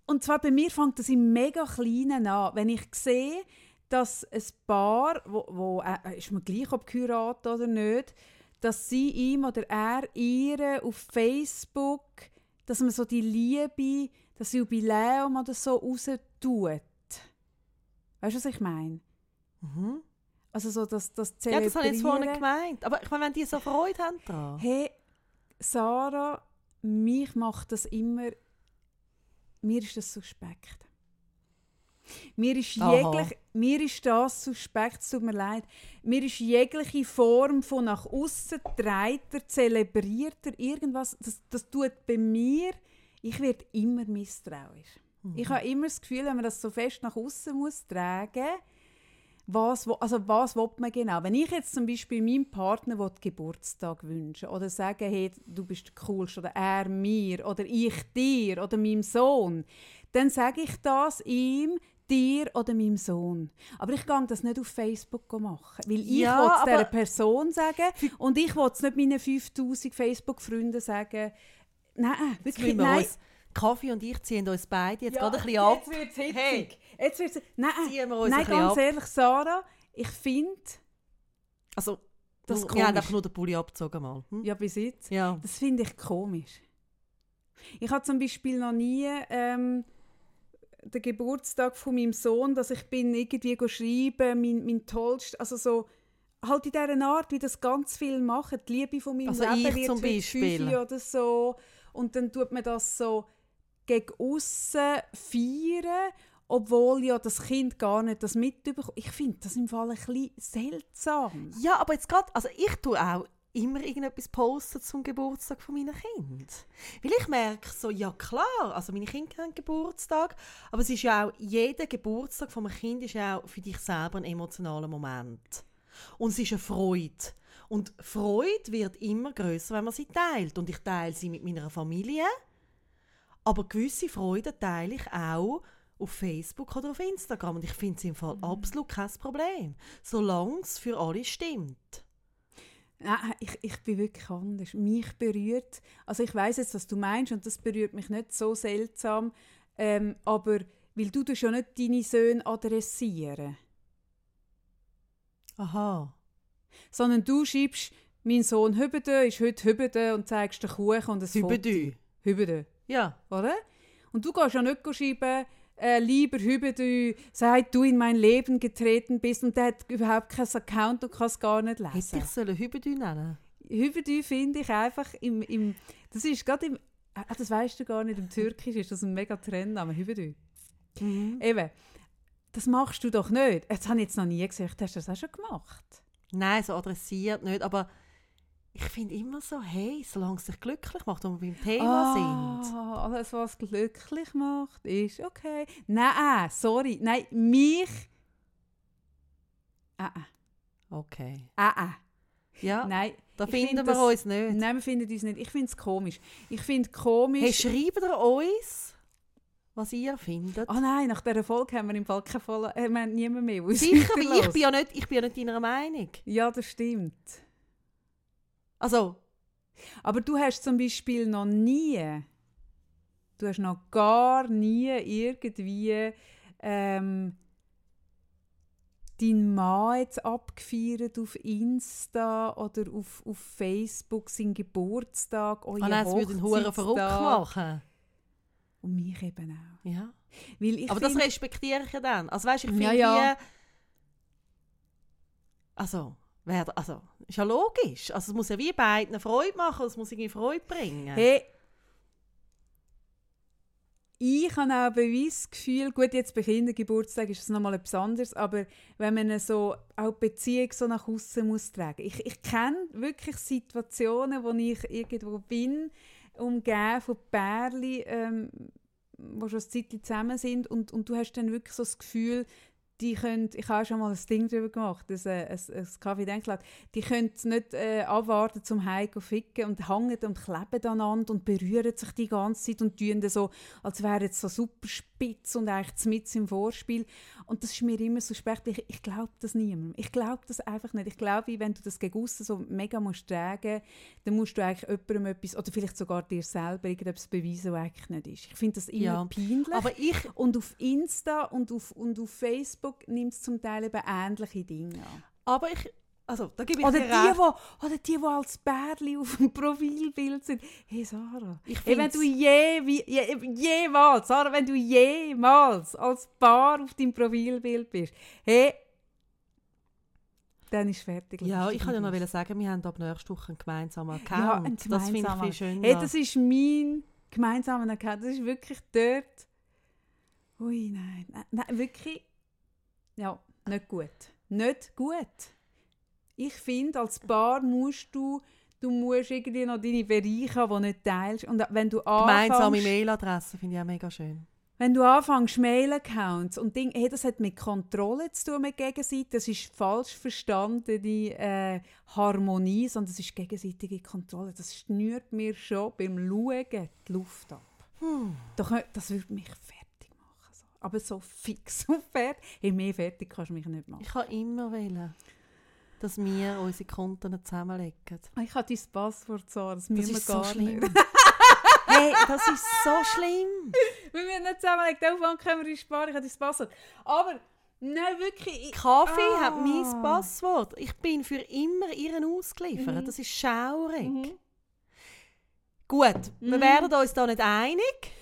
und zwar bei mir fängt das im mega Kleinen an. Wenn ich sehe, dass ein Paar, wo, wo äh, ist mir gleich, ob geheiratet oder nicht, dass sie ihm oder er ihre auf Facebook, dass man so die Liebe, das Jubiläum oder so raus tut. Weißt du, was ich meine? Mhm. Also so das, das Ja, das habe ich jetzt vorhin gemeint. Aber ich meine, wenn die so Freude haben daran. Hey, Sarah, mich macht das immer. Mir ist das suspekt. Mir ist jeglich. mir ist das suspekt, es tut mir leid. Mir ist jegliche Form von nach außen treiter, zelebrierter, irgendwas, das, das tut bei mir, ich werde immer misstrauisch. Mhm. Ich habe immer das Gefühl, wenn man das so fest nach außen muss tragen, was, also was will man genau? Wenn ich jetzt zum Beispiel meinem Partner will Geburtstag wünschen oder sagen, hey, du bist der Coolste oder er mir oder ich dir oder meinem Sohn, dann sage ich das ihm, dir oder meinem Sohn. Aber ich kann das nicht auf Facebook machen, weil ich Ja, will es dieser Person sagen und ich will es nicht meinen 5000 Facebook-Freunden sagen. Nein, wirklich, nein. Kaffee und ich ziehen uns beide jetzt Ja, gerade ein bisschen ab. Jetzt wird es hitzig. Hey. Jetzt wird's, nein, Ziehen wir uns nein ganz ab. ehrlich, Sarah, ich finde, Also, Das nur- wir haben einfach nur den Pulli abgezogen mal. Hm? ja bis jetzt, Ja. das finde ich komisch. Ich habe zum Beispiel noch nie ähm, den Geburtstag von meinem Sohn, dass ich bin irgendwie schreiben, mein, mein tollst, also so halt in dieser Art, wie das ganz viel machen, die Liebe von meinem Also Leben ich wird zum Beispiel. oder so und dann tut man das so gegen aussen feiern, obwohl ja das Kind gar nicht das mitbekommt. Ich finde das im Fall ein bisschen seltsam. Ja, aber jetzt gerade, also ich tue auch immer irgendetwas posten zum Geburtstag von meinen Kind. Weil ich merke so, ja klar, also meine Kinder haben Geburtstag, aber es ist ja auch, jeder Geburtstag von einem Kind ist ja auch für dich selber ein emotionaler Moment. Und es ist eine Freude. Und Freude wird immer größer, wenn man sie teilt. Und ich teile sie mit meiner Familie, aber gewisse Freuden teile ich auch auf Facebook oder auf Instagram. Und ich finde es im Fall absolut kein Problem, solange es für alle stimmt. Nein, ich, ich bin wirklich anders. Mich berührt, also ich weiß jetzt, was du meinst und das berührt mich nicht so seltsam, ähm, aber weil du ja nicht deine Söhne adressieren, Aha. sondern du schreibst, mein Sohn Hübede ist heute Hübede und zeigst den Kuchen und Hübedü. Foto. Hübede, Ja. oder? Und du gehst ja nicht schreiben, äh, lieber Hübede, seit du in mein Leben getreten bist und der hat überhaupt kein Account und kann es gar nicht Hätte lesen. ich sollen Hübedü nennen Hübedü finde ich einfach im, im das ist gerade im, ah, das weißt du gar nicht, im Türkisch ist das ein mega Trendname, Hübedü. Mhm. Eben, das machst du doch nicht. Das habe ich jetzt noch nie gesagt, hast du das auch schon gemacht? Nein, so adressiert nicht, aber ich finde immer so, hey, solange es dich glücklich macht und wir beim Thema sind. Ah, alles, was glücklich macht, ist okay. Nein, sorry, nein, mich... Ah, ah, Okay. ah, ah. Ja, Nein, da finden finde wir das- uns nicht. nein, wir finden uns nicht. Ich finde es komisch. Ich finde komisch... Hey, schreibt ihr uns, was ihr findet? Oh nein, nach dieser Folge haben wir im Fall keine Folge, äh, wir haben niemand mehr. Sicher, weil ich bin ja nicht, ich bin ja nicht deiner Meinung. Ja, das stimmt. Also, Aber du hast zum Beispiel noch nie, du hast noch gar nie irgendwie ähm, deinen Mann jetzt abgefeiert auf Insta oder auf, auf Facebook, seinen Geburtstag, euren oh nein, es würde einen Huren verrückt machen. Und mich eben auch. Ja. Ich Aber das respektiere ich ja dann. Also weißt, ich Ja, finde ja. wie... Also, wer, also, ist ja logisch. Also es muss ja wie beiden Freude machen, es muss irgendwie Freude bringen. Hey, ich habe auch ein das Gefühl, gut, jetzt bei Kindergeburtstag ist es nochmal etwas anderes, aber wenn man so auch Beziehung so nach außen muss tragen. Ich, ich kenne wirklich Situationen, wo ich irgendwo bin, umgeben von Pärchen, ähm, die schon ein Zeitchen zusammen sind und, und du hast dann wirklich so das Gefühl, die können, ich habe schon mal ein Ding darüber gemacht, das, äh, ein, ein Kaffee-Denkblatt, die können nicht äh, abwarten zum Heiko ficken und hängen und kleben aneinander und berühren sich die ganze Zeit und tun so, als wäre es so super spitz und eigentlich mit im Vorspiel. Und das ist mir immer so suspekt. Ich, ich glaube das niemandem. Ich glaube das einfach nicht. Ich glaube, wenn du das gegen aussen so mega musst tragen, dann musst du eigentlich jemandem etwas, oder vielleicht sogar dir selber irgendetwas beweisen, was eigentlich nicht ist. Ich finde das immer Ja, peinlich. Aber ich, Und auf Insta und auf, und auf Facebook nimmt es zum Teil eben ähnliche Dinge an. aber ich, also da gebe ich Oder dir die, wo, oder die, die als Bärli auf dem Profilbild sind. Hey Sarah, Ich hey, wenn du je, je, jemals, Sarah, wenn du jemals als Paar auf deinem Profilbild bist, hey, dann ist fertig. Ja, ich kann ja noch sagen, wir haben ab nächster Woche einen gemeinsamen Account. Ja, ein das finde ich viel schöner. Hey, das ist mein gemeinsamer Account. Das ist wirklich dort. Ui, nein. Nein, nein wirklich. Ja. Nicht gut. Nicht gut. Ich finde, als Paar musst du, du musst irgendwie noch deine Bereiche haben, die nicht teilst. Und wenn du Gemeinsame Mailadresse finde ich auch mega schön. wenn du anfängst, Mail-Accounts und Ding, hey, das hat mit Kontrolle zu tun, mit Gegenseite, das ist falsch verstandene äh, Harmonie, sondern das ist gegenseitige Kontrolle. Das schnürt mir schon beim Schauen die Luft ab. Hm. Doch, das würde mich fertig machen. So. Aber so fix und fertig. Hey, mehr fertig kannst du mich nicht machen. Ich kann immer wählen, dass wir unsere Konten zusammenlegen. Ich habe dein Passwort so, das Das müssen wir ist so gar schlimm. nicht. hey, das ist so schlimm. wir müssen nicht zusammenlegen, Aufwand können wir uns sparen, ich habe dein Passwort. Aber, nein, wirklich... Ich, Kaffee Ah. hat mein Passwort. Ich bin für immer ihren ausgeliefert. Mhm. Das ist schaurig. Mhm. Gut, wir Mhm. werden uns da nicht einig.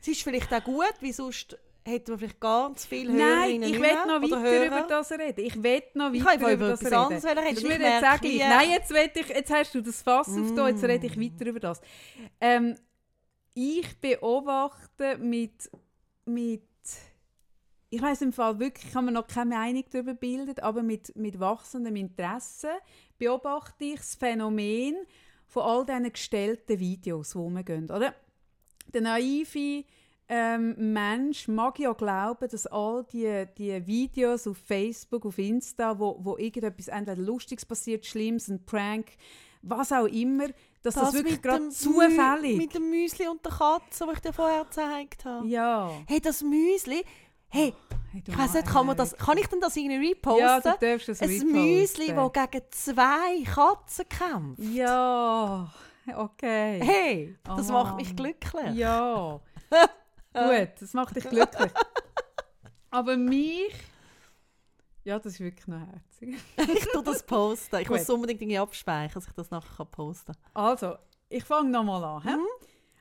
Es ist vielleicht auch gut, weil sonst hätten wir vielleicht ganz Nein, Hörerinnen ich nicht will noch weiter Hörer. über das reden. Ich will noch Ich weiter kann über über das reden. anderes reden. Ich merke, jetzt gleich. wie- Nein, jetzt, will ich, jetzt hast du das Fass auf da, jetzt rede ich Mm. weiter über das. Ähm, ich beobachte mit, mit ich weiß im Fall wirklich, ich habe mir noch keine Meinung darüber bildet, aber mit, mit wachsendem Interesse beobachte ich das Phänomen von all diesen gestellten Videos, die rumgehen. Oder? Der naive ähm, Mensch mag ja glauben, dass all die, die Videos auf Facebook, auf Insta, wo, wo irgendetwas entweder Lustiges passiert, Schlimmes, ein Prank, was auch immer, dass das, wirklich mit gerade zufällig Mü- Mit dem Müsli und der Katze, das ich dir vorher gezeigt habe. Ja. Hey, das Müsli. Hey, Hey, ich weiß nicht, kann, man das, kann ich denn das irgendwie reposten? Ja, du darfst das Ein reposten. Müsli, das gegen zwei Katzen kämpft. Ja, okay. Hey, das Oh macht mich glücklich. Ja. Gut, das macht dich glücklich. Aber mich... Ja, das ist wirklich noch herzig. Ich tue das posten. Ich Gut. muss unbedingt irgendwie abspeichern, dass ich das nachher posten kann. Also, ich fange nochmal an. hä?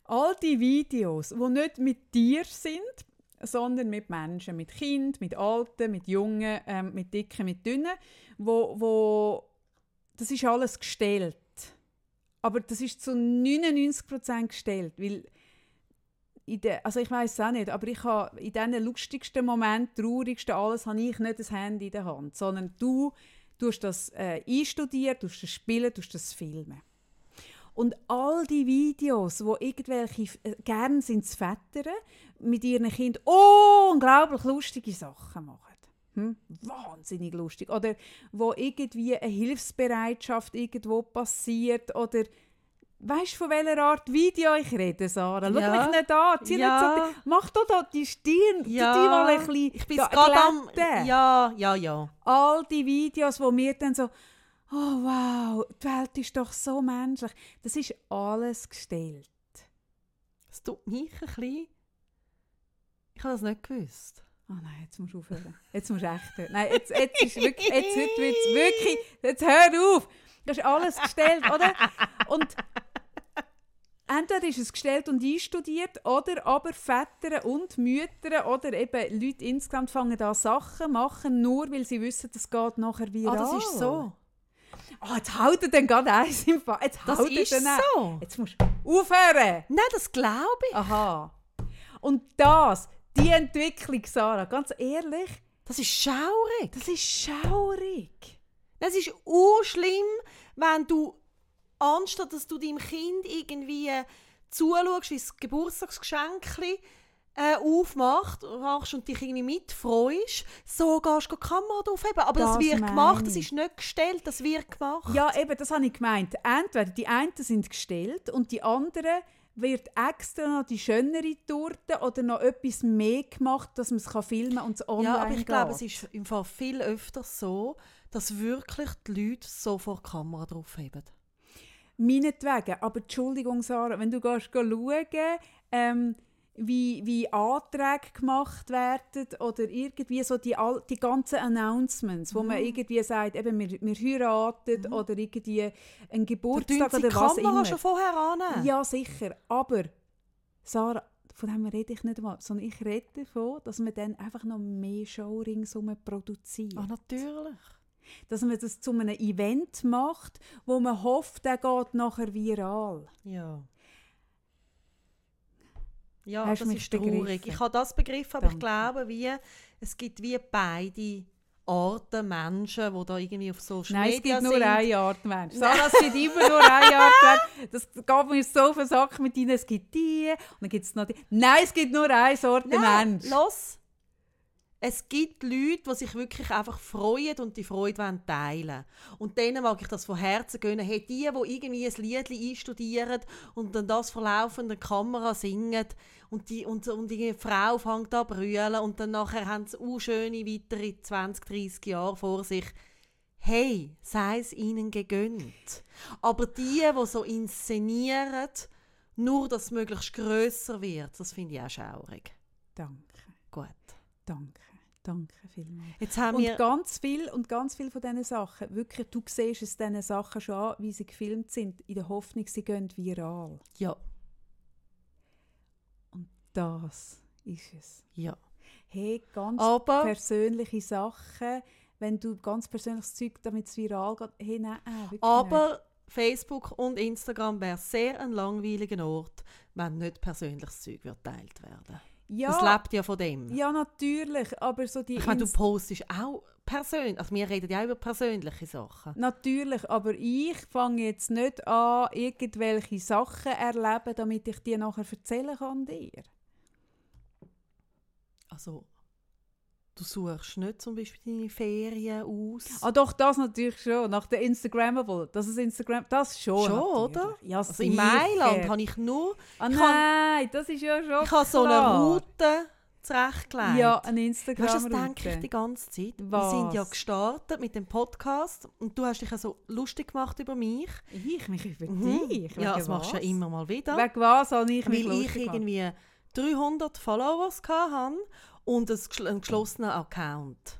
All die Videos, die nicht mit dir sind, sondern mit Menschen, mit Kind, mit Alten, mit Jungen, ähm, mit Dicken, mit Dünnen, wo, wo das ist alles gestellt. Aber das ist zu 99% gestellt, weil der, also ich weiß es auch nicht, aber ich habe in diesen lustigsten Momenten, traurigsten, alles, habe ich nicht das Handy in der Hand, sondern du tust das äh, einstudieren, tust das spielen, tust das filmen. Und all die Videos, wo irgendwelche, äh, gern sind Väter, mit ihren Kindern unglaublich lustige Sachen machen. Hm? Wahnsinnig lustig. Oder wo irgendwie eine Hilfsbereitschaft irgendwo passiert. Oder weißt du, von welcher Art Video ich rede, Sarah? Schau Ja. mich nicht an. Zieh Ja. nicht so, mach doch da die Stirn, die mal ein bisschen ich bin gerade am... Ja, ja, ja. All die Videos, wo mir dann so, oh wow, die Welt ist doch so menschlich. Das ist alles gestellt. Es tut mich ein bisschen... Ich habe das nicht gewusst. Oh nein, jetzt musst du aufhören. Jetzt musst du echt hören. Nein, jetzt, jetzt ist wirklich, jetzt wird es wirklich, jetzt hör auf. Das ist alles gestellt, oder? Und entweder ist es gestellt und einstudiert, oder aber Väter und Mütter oder eben Leute insgesamt fangen an Sachen machen, nur weil sie wissen, das geht nachher viral. Ah, das ist so. Oh, jetzt haut er dann gerade eins im Fall. Jetzt Das haut ist dann so. Jetzt musst du aufhören. Nein, das glaube ich. Aha. Und das, die Entwicklung, Sarah, ganz ehrlich, Das ist schaurig. das ist schaurig. Es ist urschlimm, wenn du, anstatt dass du deinem Kind irgendwie zuschaust, wie das Geburtstagsgeschenk äh, aufmacht machst und dich irgendwie mitfreust, so gehst du die Kamera draufheben. Aber das, Das wird gemacht, das ist nicht gestellt, das wird gemacht. Ja, eben, das habe ich gemeint. Entweder die einen sind gestellt und die anderen wird extra noch die schönere Torte oder noch etwas mehr gemacht, dass man es filmen kann und es online Ja, aber ich glaube, es geht. ist im Fall viel öfter so, dass wirklich die Leute so vor die Kamera draufheben. Meinetwegen. Aber Entschuldigung, Sarah, wenn du gehst schauen, ähm, wie, wie Anträge gemacht werden oder irgendwie so die, die ganzen Announcements, wo Mhm. man irgendwie sagt, eben, wir, wir heiraten oder irgendwie ein Da Geburtstag oder was Kamera immer. schon vorher an. Ja, sicher. Aber, Sarah, von dem rede ich nicht mal, sondern ich rede davon, dass man dann einfach noch mehr Show ringsum produziert. Ah, natürlich. Dass man das zu einem Event macht, wo man hofft, der geht nachher viral. Ja. Ja, Hast das ist traurig. begriffen? Ich habe das begriffen, aber ich Danke. glaube, wie, es gibt wie beide Arten Menschen, die da irgendwie auf Social Nein, es Media gibt nur sind. eine Art Mensch. Sarah, es gibt immer nur eine Art Mensch. Das geht mir so den Sack mit ihnen. Es gibt die und dann gibt es noch die. Nein, es gibt nur eine Sorte Nein, Mensch. los. Es gibt Leute, die sich wirklich einfach freuen und die Freude wollen teilen Und denen mag ich das von Herzen gönnen. Hey, die, die irgendwie ein Lied einstudieren und dann das vor laufender Kamera singen und die, und, und die Frau fängt an zu brüllen und dann nachher haben sie auch schöne weitere 20, 30 Jahre vor sich. Hey, sei es ihnen gegönnt. Aber die, die so inszenieren, nur dass es möglichst grösser wird, das finde ich auch schaurig. Danke, Gut. danke, danke vielmals. Jetzt haben Und wir ganz viel und ganz viel von diesen Sachen, wirklich, du siehst es diesen Sachen schon an, wie sie gefilmt sind, in der Hoffnung, sie gehen viral. ja, Das ist es. ja. Hey, ganz Aber persönliche Sachen, wenn du ganz persönliches Zeug, damit es viral geht, hey, nein, äh, wirklich nicht. Aber Facebook und Instagram wäre sehr ein langweiliger Ort, wenn nicht persönliches Zeug wird geteilt werden. Ja, Das lebt ja von dem. ja, natürlich, aber so die ich meine, du postest auch persönlich. Also wir reden ja auch über persönliche Sachen. Natürlich, aber ich fange jetzt nicht an, irgendwelche Sachen erleben, damit ich die nachher erzählen kann dir. Also du suchst nicht zum Beispiel deine Ferien aus. Ah doch, das natürlich schon, nach der Instagrammable, das ist Instagram, das schon Schon, natürlich. oder? Ja, also in. Mailand habe ich nur Ah ich nein, das ist ja schon ich habe so eine. Route zurechtgelegt. Ja, ein Weißt du, instagram das denke ich die ganze Zeit. Wir sind ja Was? gestartet mit dem Podcast und du hast dich ja so lustig gemacht über mich. Ich mich über Mhm. dich? Ja, das machst du ja was? immer mal wieder. Wegen was habe ich mich weil ich irgendwie 300 Followers hatte und einen geschlossenen Account.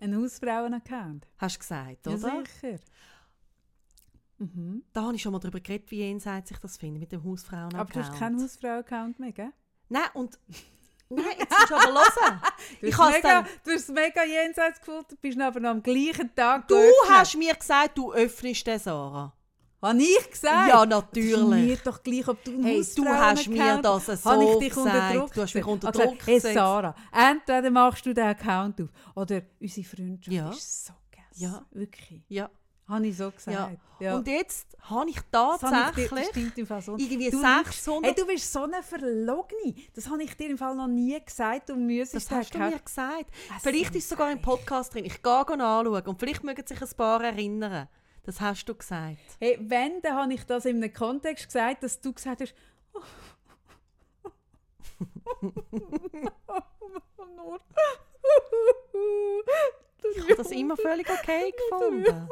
Ein Hausfrauen-Account? Hast du gesagt, Ja, oder? sicher. Mhm. Da habe ich schon mal darüber geredet, wie jenseits sich das findet mit dem Hausfrauen-Account. Aber du hast keinen Hausfrau-Account mehr, gell? Nein, und... Nein, jetzt musst du aber hören. Du Ich hast has mega, dann- du hast es mega jenseits gefunden, bist aber noch am gleichen Tag Du geöffnet. hast mir gesagt, du öffnest den, Sarah. Habe ich gesagt? Ja, Das ist mir natürlich. doch gleich, ob du einen Hey, du hast mir das so Habe ich dich unter gesagt. Druck Du hast mich unter Also, Druck hey, gesetzt. Sarah, entweder machst du den Account auf oder unsere Freundschaft Ja. ist so geil. Ja. Wirklich. Ja. Habe ich so gesagt. Ja. Und jetzt habe ich das habe ich dir, das tatsächlich stimmt im Fall so. irgendwie du 600... Hey, du bist so eine Verlogene. Das habe ich dir im Fall noch nie gesagt. Du müsstest das hast du mir gesagt. Was Vielleicht ist es sogar im Podcast drin. Ich gehe anschauen und vielleicht mögen sich ein paar erinnern. Das hast du gesagt. Hey, wenn, dann habe ich das in einem Kontext gesagt, dass du gesagt hast, nur. Ich habe das immer völlig okay gefunden.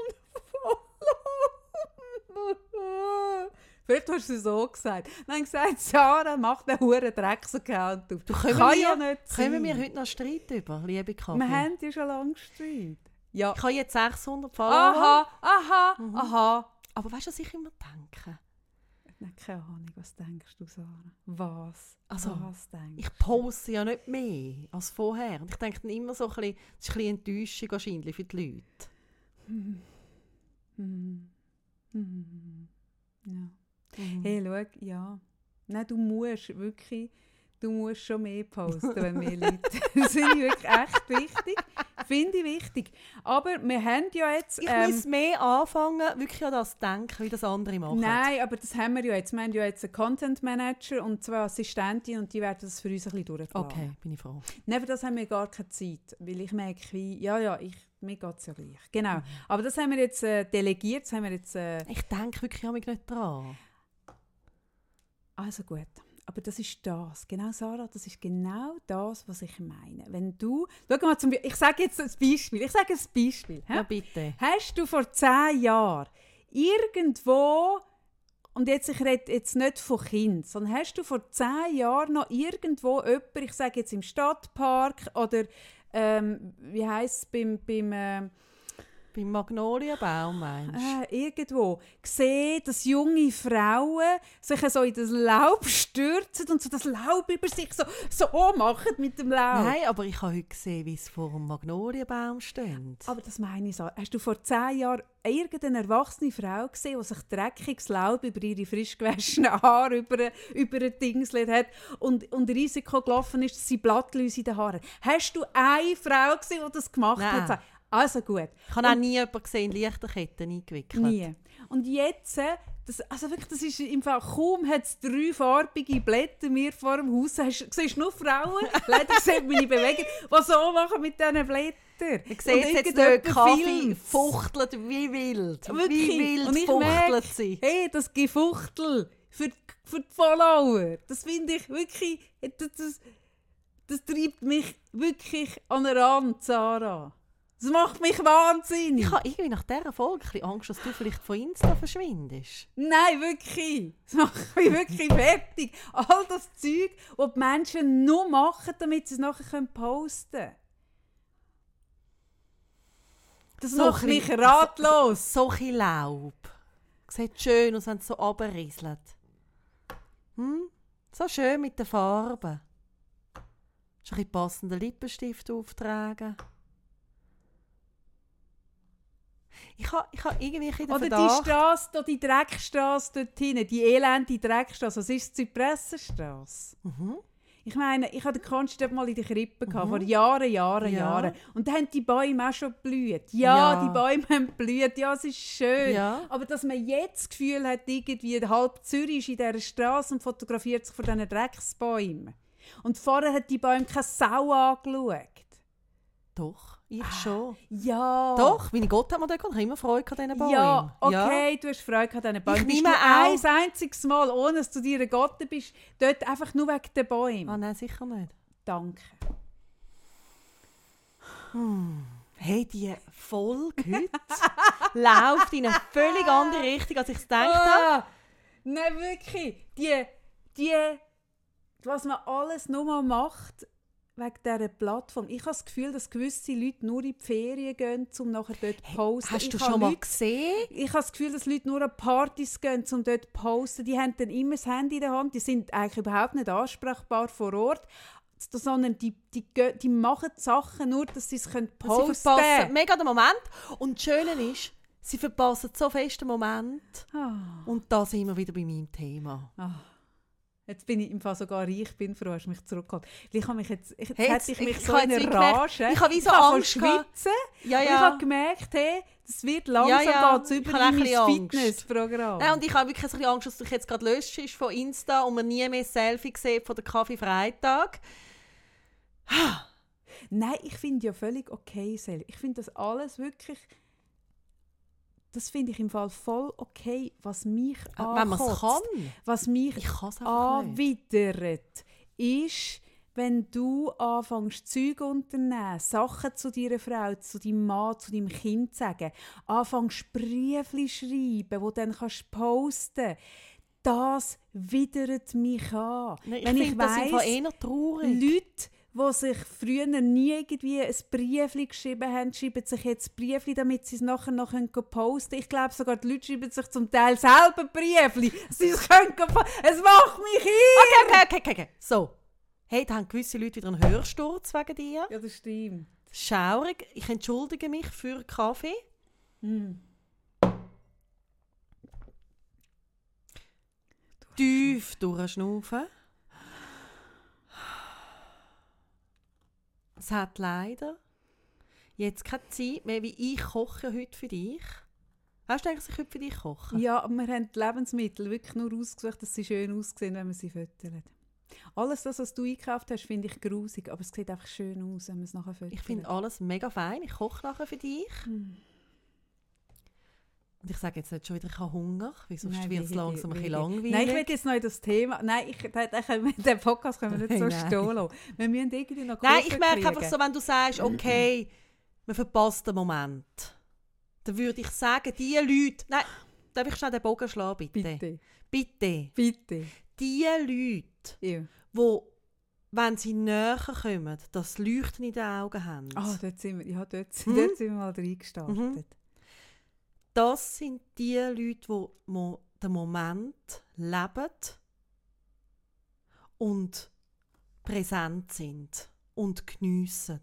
Vielleicht hast du es so gesagt. Dann gesagt, Sarah, mach den huren Drecks-Account auf. Du, können Kann wir, ja nicht Können sein. wir heute noch Streit über, liebe Kaffee? Wir haben ja schon lange Streit. Ja. Ich habe jetzt 600 Follower. Aha, aha, Mhm. aha. Aber weißt du, was ich immer denke? Nein, keine Ahnung, was denkst du, Sarah? Was? Also, was denkst Ich poste ja nicht mehr als vorher. Und ich denke dann immer so ein bisschen, das ist ein bisschen Enttäuschung wahrscheinlich für die Leute. Hm. Hm. Hm. Ja. Mhm. Hey, schau, ja. Nein, du musst wirklich, du musst schon mehr posten, wenn mehr Leute. Das finde ich wirklich echt wichtig. Finde ich wichtig. Aber wir haben ja jetzt... Ich ähm, muss mehr anfangen, wirklich an das zu denken, wie das andere machen. Nein, aber das haben wir ja jetzt. Wir haben ja jetzt einen Content Manager und zwei Assistentinnen und die werden das für uns ein bisschen durchplanen. Okay, bin ich froh. Neben das haben wir gar keine Zeit, weil ich merke, wie, ja, ja, ich, mir geht es ja gleich. Genau. Mhm. Aber das haben wir jetzt äh, delegiert, das haben wir jetzt... Äh, Ich denke wirklich an mich nicht dran. Also gut, aber das ist das. Genau, Sarah, das ist genau das, was ich meine. Wenn du, schau mal zum Be ich sage jetzt ein Beispiel, ich sage ein Beispiel. Ja, bitte. Hast du vor zehn Jahren irgendwo, und jetzt, ich rede jetzt nicht von Kind, sondern hast du vor zehn Jahren noch irgendwo jemanden, ich sage jetzt im Stadtpark oder ähm, wie heisst es beim, beim äh, Beim Magnolienbaum meinst du? äh, irgendwo gesehen, dass junge Frauen sich so in das Laub stürzen und so das Laub über sich so, so machen mit dem Laub. Nein, aber ich habe heute gesehen, wie es vor dem Magnolienbaum steht. Aber das meine ich so. Hast du vor zehn Jahren irgendeine erwachsene Frau gesehen, die sich dreckiges Laub über ihre frisch gewaschenen Haare über, über ein Dingslet hat und, und Risiko gelaufen ist, dass sie Blattläuse in den Haaren? Hast du eine Frau gesehen, die das gemacht Nein. hat? Also gut. Ich habe auch nie jemanden gesehen, Lichterketten eingewickelt. Nie. Und jetzt, äh, das, also wirklich, das ist im Fall, kaum hat es dreifarbige Blätter mir vor dem Haus. Hast, siehst nur Frauen, leider sieht meine Bewegung, die so machen mit diesen Blättern. Ich sehe jetzt, jetzt dort Kaffee fuchtelt wie wild. Wirklich. Wie wild Und ich fuchtelt merke, sie. Hey, das Gefuchtel für, für die Follower, das finde ich wirklich, das, das, das treibt mich wirklich an den Rand, Sarah. Das macht mich wahnsinnig. Ich habe irgendwie nach dieser Folge ein bisschen Angst, dass du vielleicht von Insta verschwindest. Nein, wirklich. Das macht mich wirklich fertig. All das Zeug, das die Menschen nur machen, damit sie es nachher posten können. Das So macht ein mich ratlos. So ein bisschen Laub. Sieht schön aus, wenn es so runterrieselt. Hm? So schön mit den Farben. Ist ein bisschen passender Lippenstift auftragen. Ich habe ich ha irgendwie den Oder die Verdacht... Straße, da die Dreckstraße dort hinten, die elende Dreckstraße, was ist die Zypressenstraße? Mhm. Ich meine, ich hatte den Konst mal in der Krippe, gehabt, vor Jahren, Jahren, Ja. Jahren. Und da haben die Bäume auch schon geblüht. Ja, Ja. die Bäume haben geblüht, ja, es ist schön. Ja. Aber dass man jetzt das Gefühl hat, irgendwie halb Zürich ist in dieser Straße und fotografiert sich von diesen Drecksbäumen. Und vorher hat die Bäume keine Sau angeschaut. Doch, ich schon. Ja. Doch, meine Gott hat mir dort habe immer Freude an diesen Bäumen. Ja, okay, du hast Freude an diesen Bäumen. Ich Bist nehme ein einziges Mal, ohne dass du dir ein Gott bist, dort einfach nur wegen den Bäumen. Ah, nein, sicher nicht. Danke. Hey, die Folge heute läuft in eine völlig andere Richtung, als ich es gedacht habe. Ah, nein, wirklich. Die, die, was man alles nur mal macht wegen dieser Plattform. Ich habe das Gefühl, dass gewisse Leute nur in die Ferien gehen, um nachher dort zu posten. Hast du ich habe schon mal Leute, gesehen? ich habe das Gefühl, dass Leute nur an Partys gehen, um dort zu posten. Die haben dann immer das Handy in der Hand. Die sind eigentlich überhaupt nicht ansprechbar vor Ort. Sondern die, die, die machen die Sachen nur, dass sie es können Sie posten verpassen mega den Moment. Und das Schöne ist, sie verpassen so fest den Moment. Ah. Und da sind wir wieder bei meinem Thema. Ah. Jetzt bin ich im Fall sogar reich, bin froh, hast du mich zurückgeholt. Ich habe mich jetzt, ich, jetzt Hey, hätte ich jetzt- mich ich so in jetzt eine Rage. ich habe wie so angefangen Angst schwitzen. Ja, Und ich ja. habe gemerkt, hey, das wird langsam Ja, ja. geht's über Ich mein. Fitnessprogramm. Nein, und ich habe wirklich ein bisschen Angst, dass du dich jetzt gerade löst ist von Insta und man nie mehr Selfie sieht von der Kaffee-Freitag. Nein, ich finde ja völlig okay, Sel. Ich finde das alles wirklich... Das finde ich im Fall voll okay, was mich es ankotzt. kann. Was mich anwidert, ist, wenn du anfängst, Zeug unternehmen, Sachen zu deiner Frau, zu deinem Mann, zu deinem Kind zu sagen, anfängst Briefli schreiben, wo dann kannst posten das widert mich an. Nein, ich wenn ich das weiss, traurig. Leute, die sich früher nie irgendwie ein Briefli geschrieben haben, schreiben sich jetzt Briefli, damit sie es nachher noch können posten können. Ich glaube sogar, die Leute schreiben sich zum Teil selber Briefli. Sie es können Es macht mich ein! Okay, okay, okay, okay. So. Hey, da haben gewisse Leute wieder einen Hörsturz wegen dir. Ja, das stimmt. Schaurig. Ich entschuldige mich für Kaffee. Hm. Tief durchschnaufen. Es hat leider jetzt keine Zeit mehr, wie ich koche heute für dich. Hast du eigentlich, heute für dich koche? Ja, aber wir haben die Lebensmittel wirklich nur ausgesucht, dass sie schön aussehen, wenn man sie füttert. Alles das, was du eingekauft hast, finde ich grusig, aber es sieht einfach schön aus, wenn man es nachher füttert. Ich finde alles mega fein. Ich koche nachher für dich. Hm. Und ich sage jetzt nicht schon wieder, ich habe Hunger, weil sonst wird es langsam ein bisschen langweilig. Nein, ich will jetzt noch in das Thema. Nein, ich, den, den, Podcast können wir nicht so stehen lassen. Wir müssen irgendwie noch Nein, ich merke kriegen. einfach so, wenn du sagst, okay, man verpasst den Moment, dann würde ich sagen, die Leute, nein, darf ich schnell den Bogen schlagen, bitte? Bitte, Bitte. bitte. Die Leute, Ja. die, wenn sie näher kommen, das Leuchten in den Augen haben, Ah, dort sind wir, ja, dort, Hm? dort sind wir mal reingestartet. Mhm. Das sind die Leute, die den Moment leben und präsent sind und geniessen.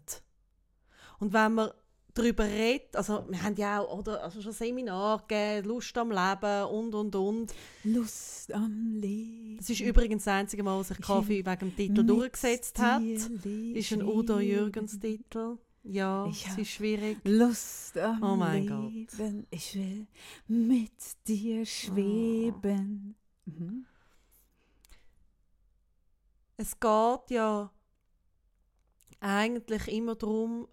Und wenn man darüber redet, also wir haben ja auch oder, also schon Seminar gegeben, Lust am Leben und und und. Lust am Leben. Das ist übrigens das einzige Mal, dass sich Kaffee wegen dem Titel durchgesetzt hat. lebe ist ein Udo ich. Jürgens Titel. Ja, Ich es ist schwierig. Lust am Oh mein Leben. Ich will mit dir schweben. Mhm. Es geht ja eigentlich immer darum,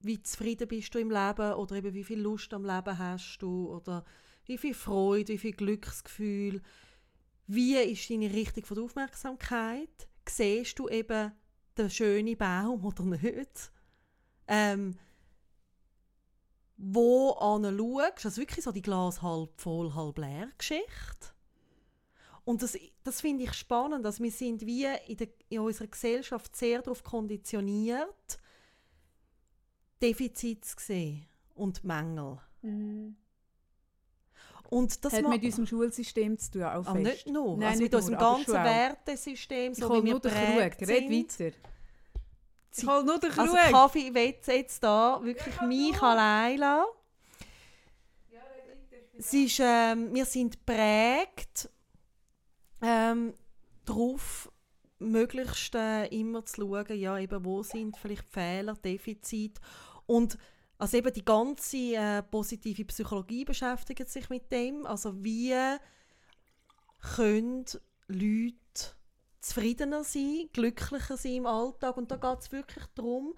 wie zufrieden bist du im Leben oder eben wie viel Lust am Leben hast du oder wie viel Freude, wie viel Glücksgefühl. Wie ist deine Richtung von der Aufmerksamkeit? Siehst du eben den schönen Baum oder nicht? Ähm, wo an schaust, also wirklich so die Glas halb voll, halb leer Geschichte. Und das, das finde ich spannend, dass wir sind wie in, der, in unserer Gesellschaft sehr darauf konditioniert, Defizite zu sehen und Mängel. Und das Hat mit unserem Schulsystem zu tun, auch Ah, fest. nicht nur. Nein, also nicht mit unserem nur, aber ganzen. Wertesystem, Ich so hole wie wir nur geprägt Red weiter. Ich hole nur den Krug. Also Kaffee will jetzt da wirklich mich allein lassen. Es ist, ähm, wir sind prägt ähm, darauf, möglichst äh, immer zu schauen, ja, eben, wo sind vielleicht Fehler, Defizite. Und also eben die ganze äh, positive Psychologie beschäftigt sich mit dem. Also wie können Leute zufriedener sein, glücklicher sein im Alltag. Und da geht es wirklich darum,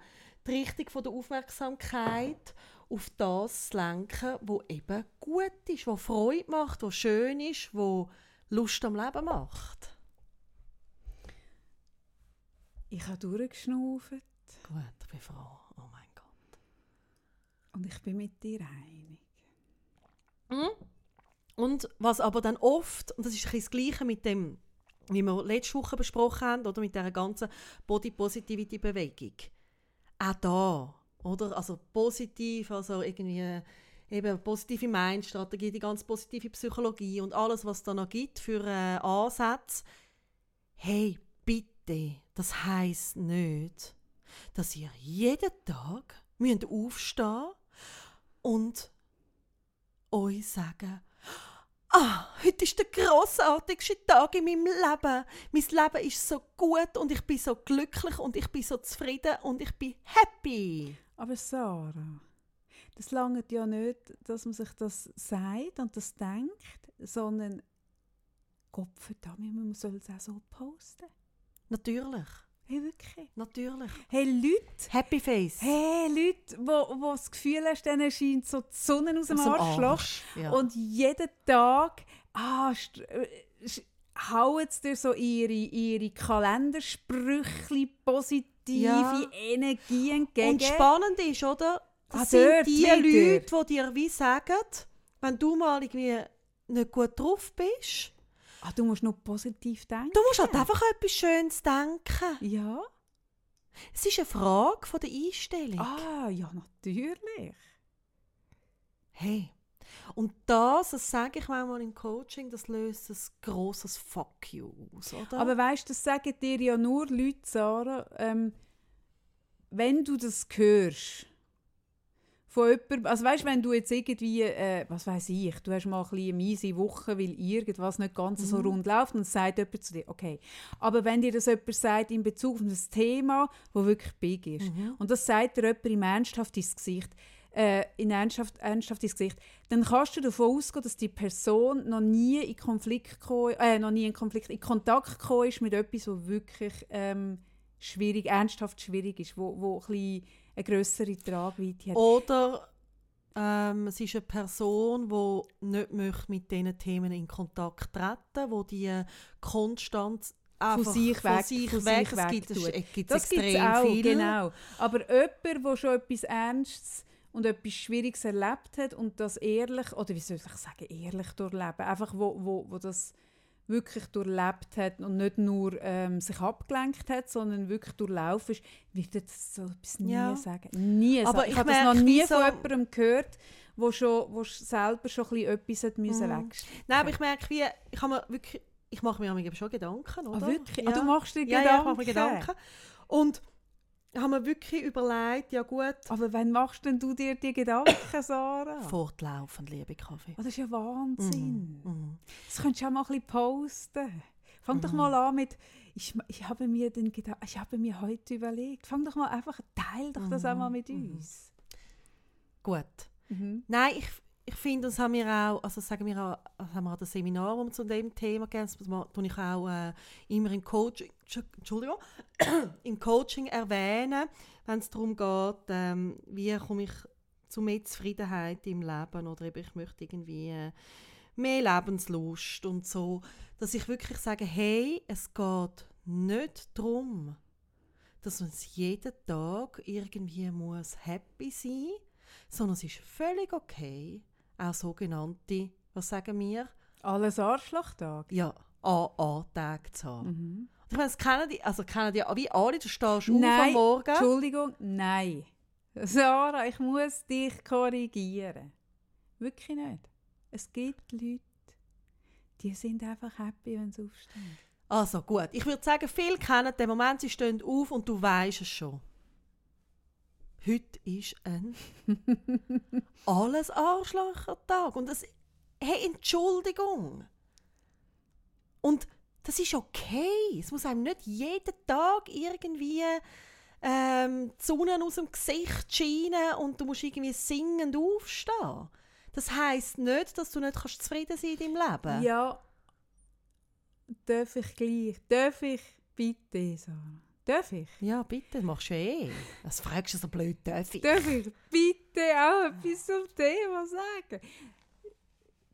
die Richtung von der Aufmerksamkeit auf das zu lenken, wo eben gut ist, wo Freude macht, wo schön ist, wo Lust am Leben macht. Ich habe durchgeschnauft Gut, ich bin froh. Oh mein Gott. und ich bin mit dir einig. Und was aber dann oft, und das ist ein das Gleiche mit dem, wie wir letzte Woche besprochen haben, oder mit dieser ganzen Body Positivity Bewegung. Auch da, oder? Also positiv, also irgendwie äh, eben positive Mindstrategie, die ganz positive Psychologie und alles, was da noch gibt für äh, Ansätze. Hey, bitte, das heisst nicht, dass ihr jeden Tag müsst aufstehen und euch sagen, ah, heute ist der grossartigste Tag in meinem Leben. Mein Leben ist so gut und ich bin so glücklich und ich bin so zufrieden und ich bin happy. Aber Sarah, das langt ja nicht, dass man sich das sagt und das denkt, sondern Gott verdammt, man soll es auch so posten. Natürlich, Hey, wirklich. natürlich. Hey, Leute, Happy Face. hey, Leute, wo, wo das Gefühl hast, denen scheint so die Sonne aus dem Aus Arschloch. Arsch, ja. Und jeden Tag ah, äh, hauen sie dir so ihre, ihre Kalendersprüche positive Ja. Energie entgegen. Und spannend ist, oder? Das Ah, sind die wieder. Leute, die dir wie sagen, wenn du mal irgendwie nicht gut drauf bist, ah, du musst noch positiv denken. du musst halt einfach etwas Schönes denken. Ja? Es ist eine Frage von der Einstellung. Ah, ja, natürlich. Hey. Und das, das sage ich manchmal im Coaching, das löst ein grosses Fuck you aus, oder? Aber weißt du, das sagen dir ja nur Leute, Sarah, ähm, wenn du das hörst. Von jemandem, also weißt, wenn du jetzt irgendwie, äh, was weiß ich, du hast mal ein bisschen eine miese Woche, weil irgendwas nicht ganz so rund läuft und sagt jemand zu dir, okay. Aber wenn dir das jemand sagt in Bezug auf das Thema, wo wirklich big ist, und das sagt dir jemand im ernsthaft ins Gesicht, äh, in ernsthaft, ernsthaft ins Gesicht, dann kannst du davon ausgehen, dass die Person noch nie in Konflikt gekommen, äh, noch nie in Konflikt, in Kontakt gekommen ist mit etwas, was wirklich ähm, schwierig, ernsthaft schwierig ist, wo, wo ein bisschen eine grössere Tragweite hat. Oder ähm, es ist eine Person, die nicht möchte mit diesen Themen in Kontakt treten wo die äh, konstant einfach sich von weg- sich von weg. sich Es gibt, wegtut. es gibt Das extrem auch, viel. genau. Aber jemand, der schon etwas Ernstes und etwas Schwieriges erlebt hat und das ehrlich, oder wie soll ich sagen, ehrlich durchleben, einfach wo, wo, wo das wirklich durchlebt hat und nicht nur ähm, sich abgelenkt hat, sondern wirklich durchlaufen ist, wird das so etwas nie Ja. sagen. Nie Aber sagen. Ich ich habe das noch nie wie von so- jemandem gehört, wo, schon, wo selber schon ein bisschen etwas müssen Mhm. wegstecken Nein, aber ich merke, wie, ich, habe mir wirklich, ich mache mir schon Gedanken, oder? Ah, wirklich? Ja. Ah, du machst dir ja, Gedanken? ja, ich mache mir Gedanken. Und ich habe mir wirklich überlegt, ja gut, Aber wann machst denn du dir die Gedanken, Sarah? fortlaufend, liebe Kaffee. Oh, das ist ja Wahnsinn. Mhm. Das könntest du auch mal ein bisschen posten. Fang doch mal an mit, ich, ich, habe mir den ich habe mir heute überlegt. Fang doch mal einfach, teil doch das auch mal mit uns. Gut. Nein, ich, ich finde, das haben wir auch, also sagen wir auch, also haben wir auch das Seminar um zu dem Thema gegeben, das tue ich auch äh, immer im Coaching, Entschuldigung, im Coaching erwähnen, wenn es darum geht, ähm, wie komme ich zu mehr Zufriedenheit im Leben oder eben ich möchte irgendwie äh, mehr Lebenslust und so, dass ich wirklich sage, hey, es geht nicht darum, dass man jeden Tag irgendwie muss happy sein muss, sondern es ist völlig okay, auch sogenannte, was sagen wir? Alles Arschlochtag? Ja, AA-Tage zu haben. Mhm. Ich meine, das kennen die, also kennen die wie alle, du stehst nein, auf am Morgen. Entschuldigung, nein. Sarah, ich muss dich korrigieren. Wirklich nicht. Es gibt Leute, die sind einfach happy, wenn sie aufstehen. Also gut, ich würde sagen, viele kennen den Moment, sie stehen auf und du weißt es schon. Heute ist ein alles Arschlöcher-Tag. Und das, hey, Entschuldigung. Und das ist okay. Es muss einem nicht jeden Tag irgendwie ähm, die Sonne aus dem Gesicht scheinen und du musst irgendwie singend aufstehen. Das heisst nicht, dass du nicht kannst zufrieden sein in deinem Leben. Ja, darf ich gleich, darf ich bitte, Sarah? Darf ich? Ja, bitte, machst du eh. Das fragst du so blöd, darf ich? Darf ich bitte auch etwas zum Thema sagen?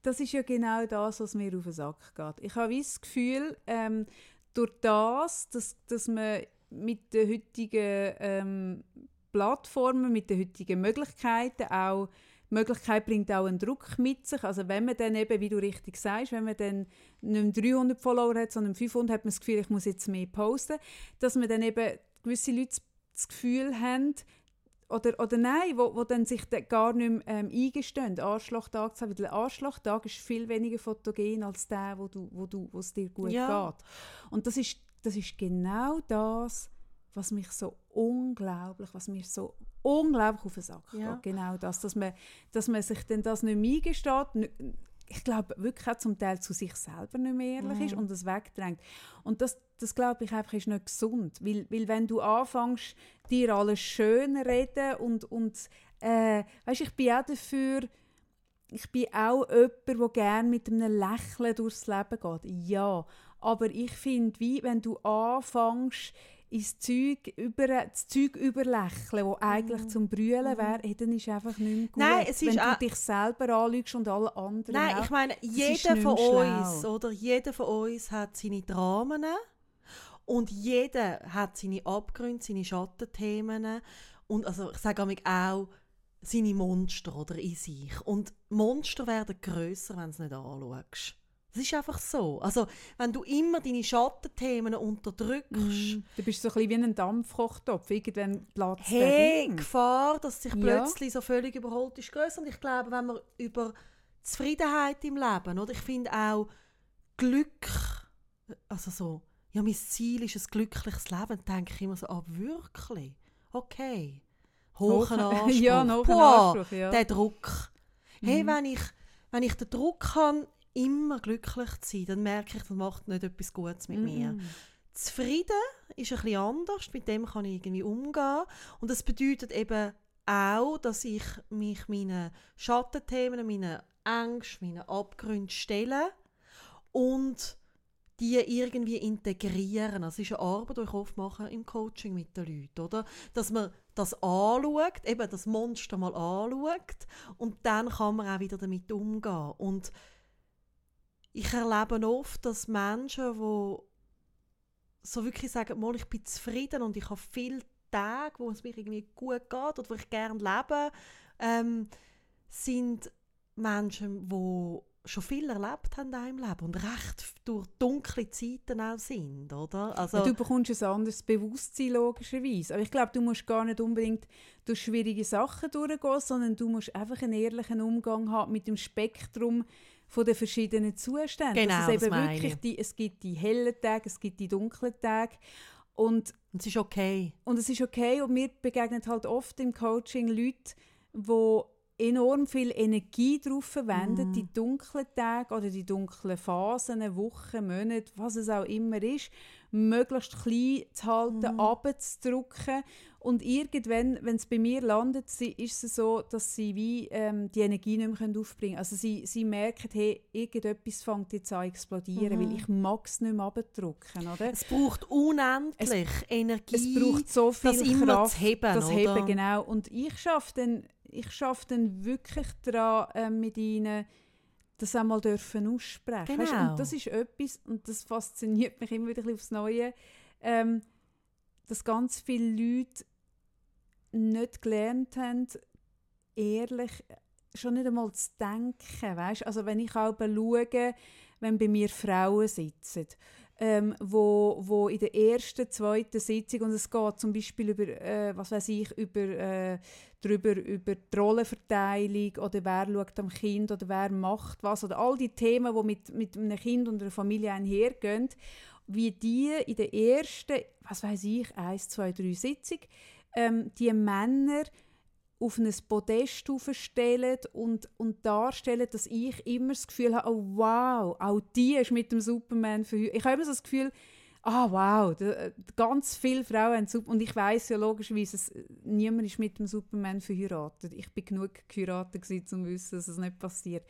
Das ist ja genau das, was mir auf den Sack geht. Ich habe das Gefühl, ähm, durch das, dass, dass man mit den heutigen ähm, Plattformen, mit den heutigen Möglichkeiten auch die Möglichkeit bringt auch einen Druck mit sich. Also wenn man dann eben, wie du richtig sagst, wenn man dann nicht mehr 300 Follower hat, sondern 500, hat man das Gefühl, ich muss jetzt mehr posten, dass man dann eben gewisse Leute das Gefühl haben, oder, oder nein, wo, wo dann sich dann gar nicht mehr ähm, eingestehen, Arschlochtag zu haben. Weil der Arschlochtag ist viel weniger fotogen als der, wo du, wo du, wo es dir gut ja. geht. Und das ist, das ist genau das, was mich so unglaublich, was mir so unglaublich auf den Sack ja. geht. Genau das, dass man, dass man sich dann das nicht mehr eingesteht, ich glaube wirklich auch zum Teil zu sich selber nicht mehr ehrlich mhm. ist und das wegdrängt. Und das, das glaube ich einfach ist nicht gesund, weil, weil wenn du anfängst, dir alles schön reden und, und äh, weißt, ich bin auch dafür, ich bin auch jemand, der gerne mit einem Lächeln durchs Leben geht. Ja, aber ich finde, wie wenn du anfängst, ins Zeug über, das Zeug überlächeln, das eigentlich mm. zum Brüllen wäre, mhm. dann ist einfach nicht mehr gut. Nein, es ist Wenn du dich selber anlügst und alle anderen Nein, auch, ich meine, jeder von uns, oder, jeder von uns hat seine Dramen und jeder hat seine Abgründe, seine Schattenthemen und also ich sage auch seine Monster oder in sich. Und Monster werden grösser, wenn du es nicht anschaust. Das ist einfach so. Also, wenn du immer deine Schattenthemen unterdrückst. Mm, du bist so ein bisschen wie ein Dampfkochtopf. Irgendwann platzt hey, der Gefahr, dass sich ja. plötzlich so völlig überholt ist, größer. Und ich glaube, wenn man über Zufriedenheit im Leben, oder ich finde auch Glück, also so, ja, mein Ziel ist ein glückliches Leben, dann denke ich immer so, ah, wirklich? Okay. Hohen Anspruch. ja, noch Anspruch, ja. Der Druck. Hey, mhm. wenn, ich, wenn ich den Druck habe, immer glücklich zu sein, dann merke ich, das macht nicht etwas Gutes mit mm mir. Zufrieden ist ein bisschen anders, mit dem kann ich irgendwie umgehen. Und das bedeutet eben auch, dass ich mich meinen Schattenthemen, meinen Ängsten, meinen Abgründen stelle und die irgendwie integrieren. Das ist eine Arbeit, die ich oft mache im Coaching mit den Leuten, oder? Dass man das anschaut, eben das Monster mal anschaut und dann kann man auch wieder damit umgehen. Und ich erlebe oft, dass Menschen, die so wirklich sagen, mal, ich bin zufrieden und ich habe viele Tage, wo es mir irgendwie gut geht oder wo ich gerne lebe, ähm, sind Menschen, die schon viel erlebt haben in deinem Leben und recht durch dunkle Zeiten auch sind, oder? Also, du bekommst ein anderes Bewusstsein logischerweise. Aber ich glaube, du musst gar nicht unbedingt durch schwierige Sachen durchgehen, sondern du musst einfach einen ehrlichen Umgang haben mit dem Spektrum von den verschiedenen Zuständen. Genau, es, eben wirklich die, es gibt die hellen Tage, es gibt die dunklen Tage. Und, und es ist okay. Und es ist okay. Und mir begegnen halt oft im Coaching Leute, die enorm viel Energie darauf verwendet, die dunklen Tage oder die dunklen Phasen, Wochen, Monate, was es auch immer ist, möglichst klein zu halten, abzudrücken. Und irgendwann, wenn es bei mir landet, sie- ist es so, dass sie wie, ähm, die Energie nicht mehr aufbringen können. Also sie, sie merken, hey, irgendetwas fängt jetzt an zu explodieren, weil ich mag es nicht mehr abdrücken, oder? Es braucht unendlich Energie, Es braucht so viel das immer Kraft, zu heben, das oder? Heben, genau. Und ich schaffe dann, ich schaffe dann wirklich daran, ähm, mit ihnen das einmal dürfen aussprechen. Genau. und das ist etwas, und das fasziniert mich immer wieder ein aufs Neue, ähm, dass ganz viele Leute nicht gelernt haben, ehrlich schon nicht einmal zu denken. Weißt? Also wenn ich auch schaue, wenn bei mir Frauen sitzen, ähm, wo, wo in der ersten, zweiten Sitzung, und es geht zum Beispiel über, äh, was weiß ich, über, äh, drüber, über die Rollenverteilung oder wer schaut am Kind oder wer macht was oder all die Themen, die mit, mit einem Kind und einer Familie einhergehen, wie die in der ersten, was weiß ich, eins, zwei, drei Sitzung, ähm, die Männer auf ein Podest aufstellen und, und darstellen, dass ich immer das Gefühl habe, oh wow, auch die ist mit dem Superman verheiratet. Ich habe immer so das Gefühl, ah wow, da, ganz viele Frauen haben Super und ich weiß ja logischerweise, es, niemand ist mit dem Superman verheiratet. Ich bin genug geheiratet um zu wissen, dass es nicht passiert.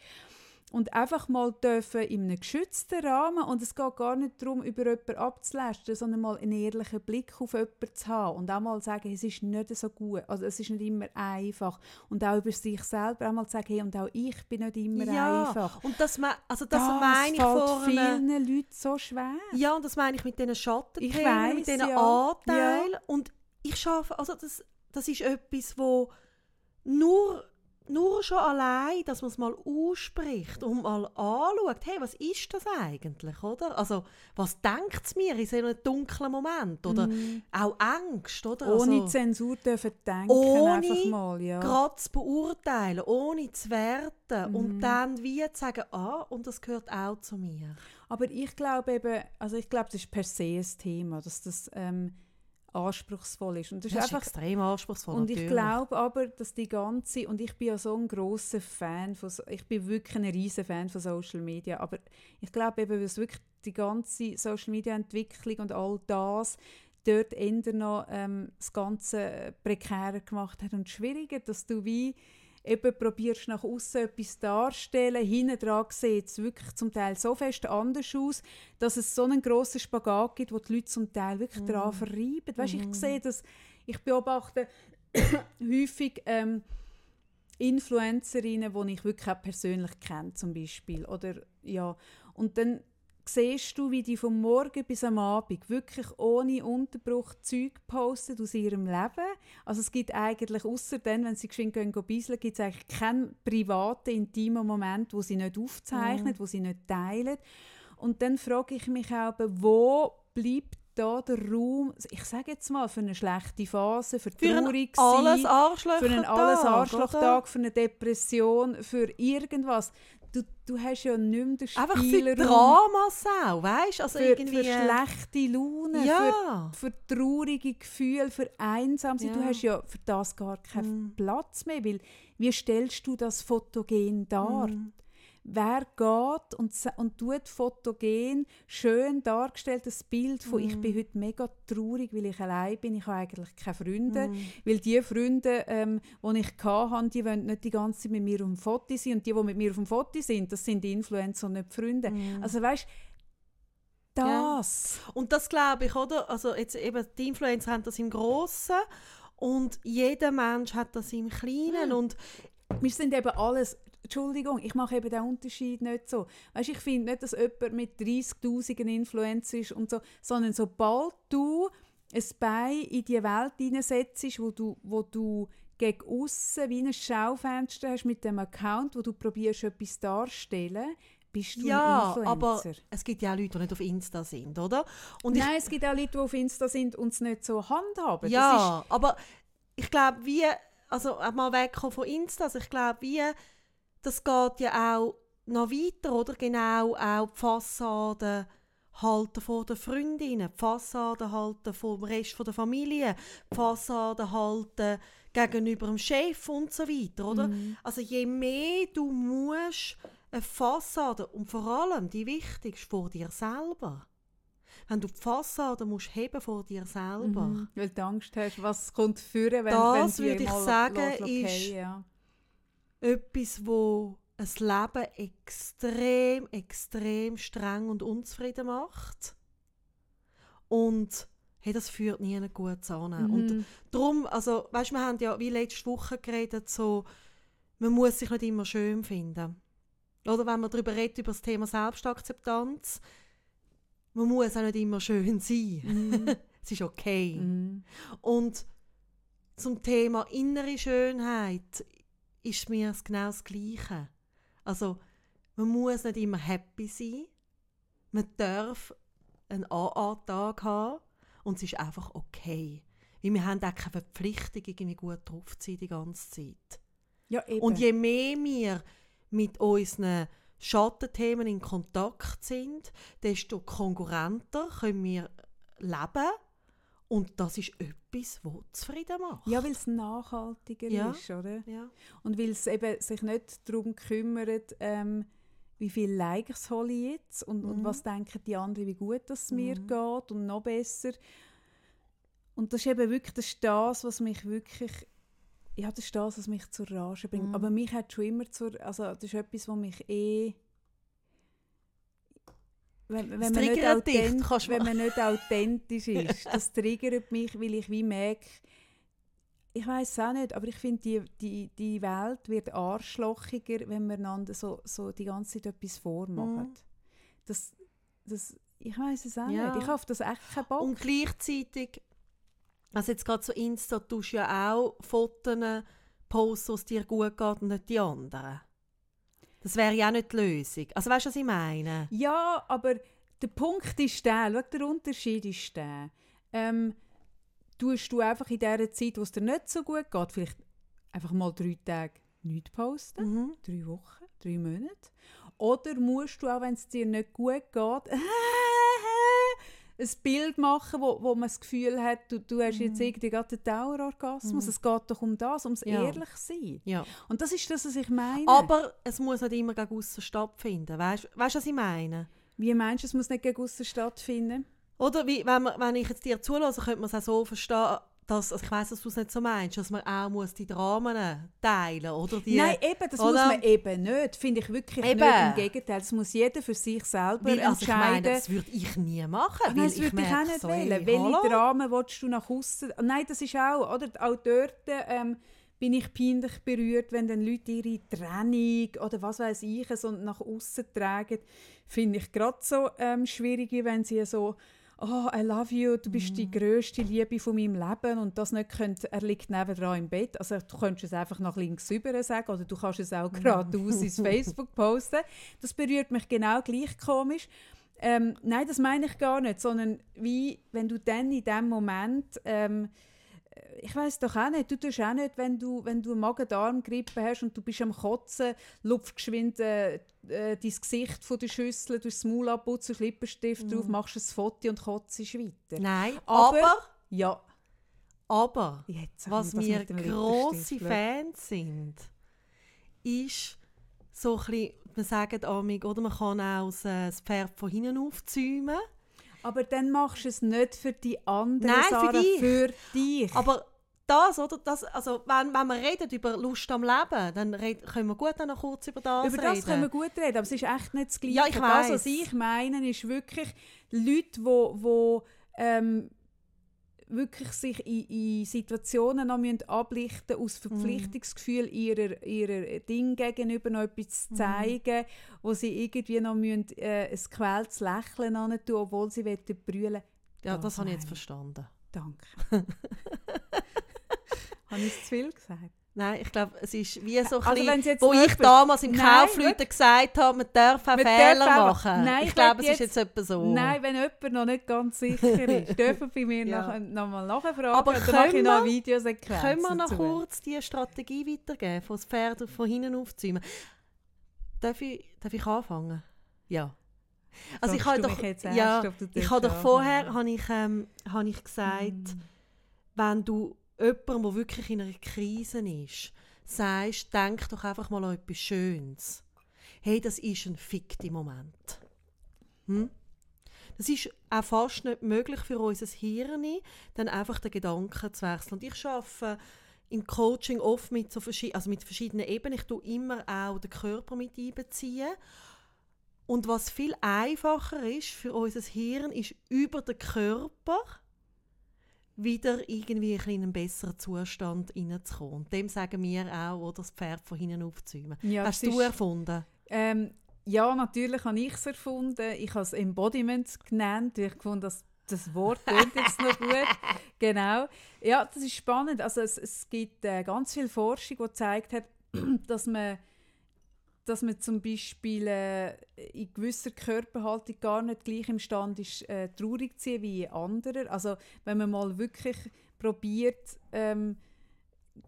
Und einfach mal dürfen in einem geschützten Rahmen, und es geht gar nicht darum, über jemanden abzulästern, sondern mal einen ehrlichen Blick auf jemanden zu haben und auch mal sagen, es ist nicht so gut, also es ist nicht immer einfach. Und auch über sich selber auch mal sagen, hey, und auch ich bin nicht immer ja, einfach. und das, also das, Das meine ich vorhin. vielen Leuten so schwer. Ja, und das meine ich mit diesen Schattenthemen, mit diesen ja. Anteilen. Und ich schaffe, also das, das ist etwas, wo nur, nur schon allein, dass man es mal ausspricht und mal anschaut, hey, was ist das eigentlich, oder? Also, was denkt es mir in so einem dunklen Moment? Oder auch Angst, oder? Mhm. Ohne also, Zensur dürfen denken, ohne einfach mal. Ja. gerade zu beurteilen, ohne zu werten Mhm. und dann wie zu sagen, ah, und das gehört auch zu mir. Aber ich glaube eben, also ich glaube, das ist per se ein Thema, dass das ähm, anspruchsvoll ist. Und das ist Das ist einfach extrem anspruchsvoll, Und ich natürlich. glaube aber, dass die ganze, und ich bin ja so ein grosser Fan, von, ich bin wirklich ein riesen Fan von Social Media, aber ich glaube eben, dass wirklich die ganze Social Media Entwicklung und all das dort eher noch ähm, das Ganze äh, prekärer gemacht hat und schwieriger, dass du wie eben probierst nach außen etwas darzustellen, hinten dran sieht es wirklich zum Teil so fest anders aus, dass es so einen grossen Spagat gibt, wo die Leute zum Teil wirklich daran verreiben. Weißt, ich sehe das, ich beobachte häufig ähm, Influencerinnen, die ich wirklich auch persönlich kenne, zum Beispiel. Oder, ja. Und dann siehst du, wie die vom Morgen bis am Abend wirklich ohne Unterbruch Zeug posten aus ihrem Leben. Also es gibt eigentlich, außer dann, wenn sie geschwind gehen, gehen bisseln, gibt es eigentlich keinen privaten, intimen Moment, wo sie nicht aufzeichnen, wo sie nicht teilen. Und dann frage ich mich auch, wo bleibt da der Raum, ich sage jetzt mal, für eine schlechte Phase, für Für traurig sein, für einen alles Tag, Arschlochtag, für eine Depression, für irgendwas. Du, du hast ja nicht mehr den Einfach für Spielraum Dramas auch, weißt du? Also für, irgendwie... für schlechte Laune, ja. für, für traurige Gefühle, für Einsamsein. Du Ja. hast ja für das gar keinen Mm. Platz mehr, weil wie stellst du das fotogen dar? Mm. Wer geht und, und tut fotogen schön dargestelltes Bild von «Ich Mm. bin heute mega traurig, weil ich allein bin, ich habe eigentlich keine Freunde». Mm. Weil die Freunde, ähm, die ich hatte, die wollen nicht die ganze Zeit mit mir auf dem Foto sein. Und die, die mit mir auf dem Foto sind, das sind die Influencer und nicht die Freunde. Mm. Also weißt das. Und das glaube ich, oder? Also jetzt eben, die Influencer haben das im Grossen und jeder Mensch hat das im Kleinen Mhm. und Wir sind eben alles. Entschuldigung, ich mache eben den Unterschied nicht so. Weißt, ich finde nicht, dass jemand mit 30'000 Influencer ist und so, sondern sobald du ein Bein in die Welt hineinsetzt, wo du, wo du gegen aussen wie ein Schaufenster hast mit dem Account, wo du probierst, etwas darzustellen, bist du ja, ein aber Influencer. es gibt ja auch Leute, die nicht auf Insta sind, oder? Und Nein, es gibt auch Leute, die auf Insta sind und es nicht so handhaben. Ja, aber ich glaube, wie, also mal wegkommen von Insta, also ich glaube, wie, das geht ja auch noch weiter, oder? Genau, auch die Fassade halten vor den Freundinnen, die Fassade halten vom Rest der Familie, die Fassade halten gegenüber dem Chef und so weiter, oder? Mhm. Also je mehr du musst eine Fassade und vor allem die wichtigste vor dir selber. Wenn du die Fassade musst heben vor dir selber. Mhm. Weil du Angst hast, was kommt führen, wenn, Das wenn würde ich sagen, ist- ja. Etwas, wo ein Leben extrem, extrem streng und unzufrieden macht. Und hey, das führt nie gut. Und Mhm. darum, also, weißt, wir haben ja wie letzte Woche geredet, so, man muss sich nicht immer schön finden. Oder wenn man darüber redet, über das Thema Selbstakzeptanz, man muss auch nicht immer schön sein. Mhm. es ist okay. Mhm. Und zum Thema innere Schönheit ist mir genau das Gleiche. Also, man muss nicht immer happy sein. Man darf einen AA-Tag haben und es ist einfach okay. Weil wir haben auch keine Verpflichtung, irgendwie gut drauf zu sein die ganze Zeit. Ja, eben. Und je mehr wir mit unseren Schattenthemen in Kontakt sind, desto konkurrenter können wir leben. Und das ist etwas, das zufrieden macht. ja, weil es nachhaltiger Ja. ist, oder? ja. Und weil es eben sich nicht darum kümmert, ähm, wie viele Likes hole ich jetzt und, und Mhm. was denken die anderen, wie gut es mir Mhm. geht und noch besser. Und das ist eben wirklich das, ist das was mich wirklich, ja, das ist das, was mich zur Rage bringt. Mhm. Aber mich hat schon immer zur, also das ist etwas, was mich eh wenn, wenn, man nicht triggert dich, authent- kannst du wenn man nicht authentisch ist, das triggert mich, weil ich wie merke, ich weiß auch nicht, aber ich finde, die, die, die Welt wird arschlochiger, wenn wir einander so, so die ganze Zeit etwas vormachen. Mhm. Das, das, ich weiß es auch Ja. nicht. Ich habe auf das echt keinen Bock. Und gleichzeitig, also jetzt gerade so Insta, tust du ja auch Fotos posten, wo es dir gut geht und nicht die anderen. Das wäre ja auch nicht die Lösung. Also weißt du, was ich meine? Ja, aber der Punkt ist der, schau, der Unterschied ist der. Ähm, tust du einfach in dieser Zeit, wo es dir nicht so gut geht, vielleicht einfach mal drei Tage nichts posten, Mhm. drei Wochen, drei Monate. Oder musst du, auch wenn es dir nicht gut geht, ein Bild machen, wo, wo man das Gefühl hat, du, du hast jetzt irgendwie gerade einen Dauerorgasmus. Mhm. Es geht doch um das, ums Ja. ehrlich sein. Ja. Und das ist das, was ich meine. Aber es muss nicht immer gegen aussen stattfinden. Weißt du, was ich meine? Wie meinst du, es muss nicht gegen aussen stattfinden? Oder wie, wenn, man, wenn ich jetzt dir zulasse, könnte man es auch so verstehen, dass, also ich weiß, dass du es nicht so meinst, dass man auch muss die Dramen teilen oder die... Nein, eben, das oder? muss man eben nicht. Finde ich wirklich Eben. nicht. Im Gegenteil, das muss jeder für sich selber weil, also ich meine, entscheiden. das würde ich nie machen, Nein, weil das ich würde ich auch merke nicht so, wählen. Welche hallo? Dramen willst du nach außen? Nein, das ist auch, oder? Auch dort ähm, bin ich peinlich berührt, wenn dann Leute ihre Trennung oder was weiß ich so nach außen tragen. Finde ich gerade so ähm, schwierig, wenn sie so «Oh, I love you, du bist Mhm. die grösste Liebe von meinem Leben» und das nicht könnt, er liegt nebendran im Bett. Also du könntest es einfach nach links rüber sagen oder du kannst es Mhm. auch geradeaus ins Facebook posten. Das berührt mich genau gleich komisch. Ähm, nein, das meine ich gar nicht, sondern wie, wenn du dann in dem Moment, ähm, ich weiß doch auch nicht, du tust auch nicht, wenn du, wenn du Magen-Darm-Grippe hast und du bist am Kotzen, lupfst geschwind äh, äh, dein Gesicht von der Schüssel, durch das Maul abputzen, Lippenstift drauf, machst ein Foto und kotzt weiter. Nein, Aber- aber, Ja, aber jetzt was wir grosse. Fans sind, ist so ein bisschen, man sagt amig, oder man kann auch äh, das Pferd von hinten aufzäumen. Aber dann machst du es nicht für die anderen, Nein, für Sarah, dich. für dich. Aber das, oder? Das, also, wenn, wenn wir reden über Lust am Leben, dann red, können wir gut dann noch kurz über das Über reden. das können wir gut reden, aber es ist echt nicht das Gleiche. Ja, ich das, weiss. was ich meine, ist wirklich Leute, wo, wo ähm, wirklich sich in, in Situationen noch müssen ablichten Mhm. aus Verpflichtungsgefühl ihrer, ihrer Ding gegenüber noch etwas Mhm. zu zeigen, wo sie irgendwie noch müssen, äh, ein quältes Lächeln an tun, obwohl sie wollen brüllen. ja, das, das habe ich jetzt verstanden. Danke. Habe ich es zu viel gesagt? Nein, ich glaube, es ist wie so ein Also bisschen, wenn's jetzt wo ich damals im Kaufleuten gesagt habe, man darf auch Man Fehler darf machen. Nein, ich ich glaube, es ist jetzt- jetzt etwa so. Nein, wenn jemand noch nicht ganz sicher ist, dürfen bei mir Ja. noch, noch mal nachfragen. Aber dann mache ich können noch wir- Videosequenz Können wir noch kurz die Strategie weitergeben, von das Pferd von hinten aufzäumen? Darf ich, darf ich anfangen? Ja. Also ich habe doch, jetzt ja, ich habe doch vorher habe ich, ähm, habe ich gesagt, Mm. wenn du jemandem, der wirklich in einer Krise ist, sagst, denk doch einfach mal an etwas Schönes. Hey, das ist ein fikti Moment. Hm? Das ist auch fast nicht möglich für unser Hirn, dann einfach den Gedanken zu wechseln. Und ich arbeite im Coaching oft mit, so verschi also mit verschiedenen Ebenen. Ich tue immer auch den Körper mit einbeziehen. Und was viel einfacher ist für unser Hirn, ist über den Körper wieder irgendwie in einen besseren Zustand hineinzukommen. Und dem sagen wir auch, oder das Pferd von hinten aufzäumen. Ja, Hast du ist- erfunden? Ähm, ja, natürlich habe ich es erfunden. Ich habe es Embodiment genannt. Ich fand, das, das Wort klingt jetzt noch gut. Genau. Ja, das ist spannend. Also es, es gibt äh, ganz viel Forschung, die gezeigt hat, dass man, dass man zum Beispiel äh, in gewisser Körperhaltung gar nicht gleich imstande ist, äh, traurig zu sein wie in anderen. Also wenn man mal wirklich probiert, ähm,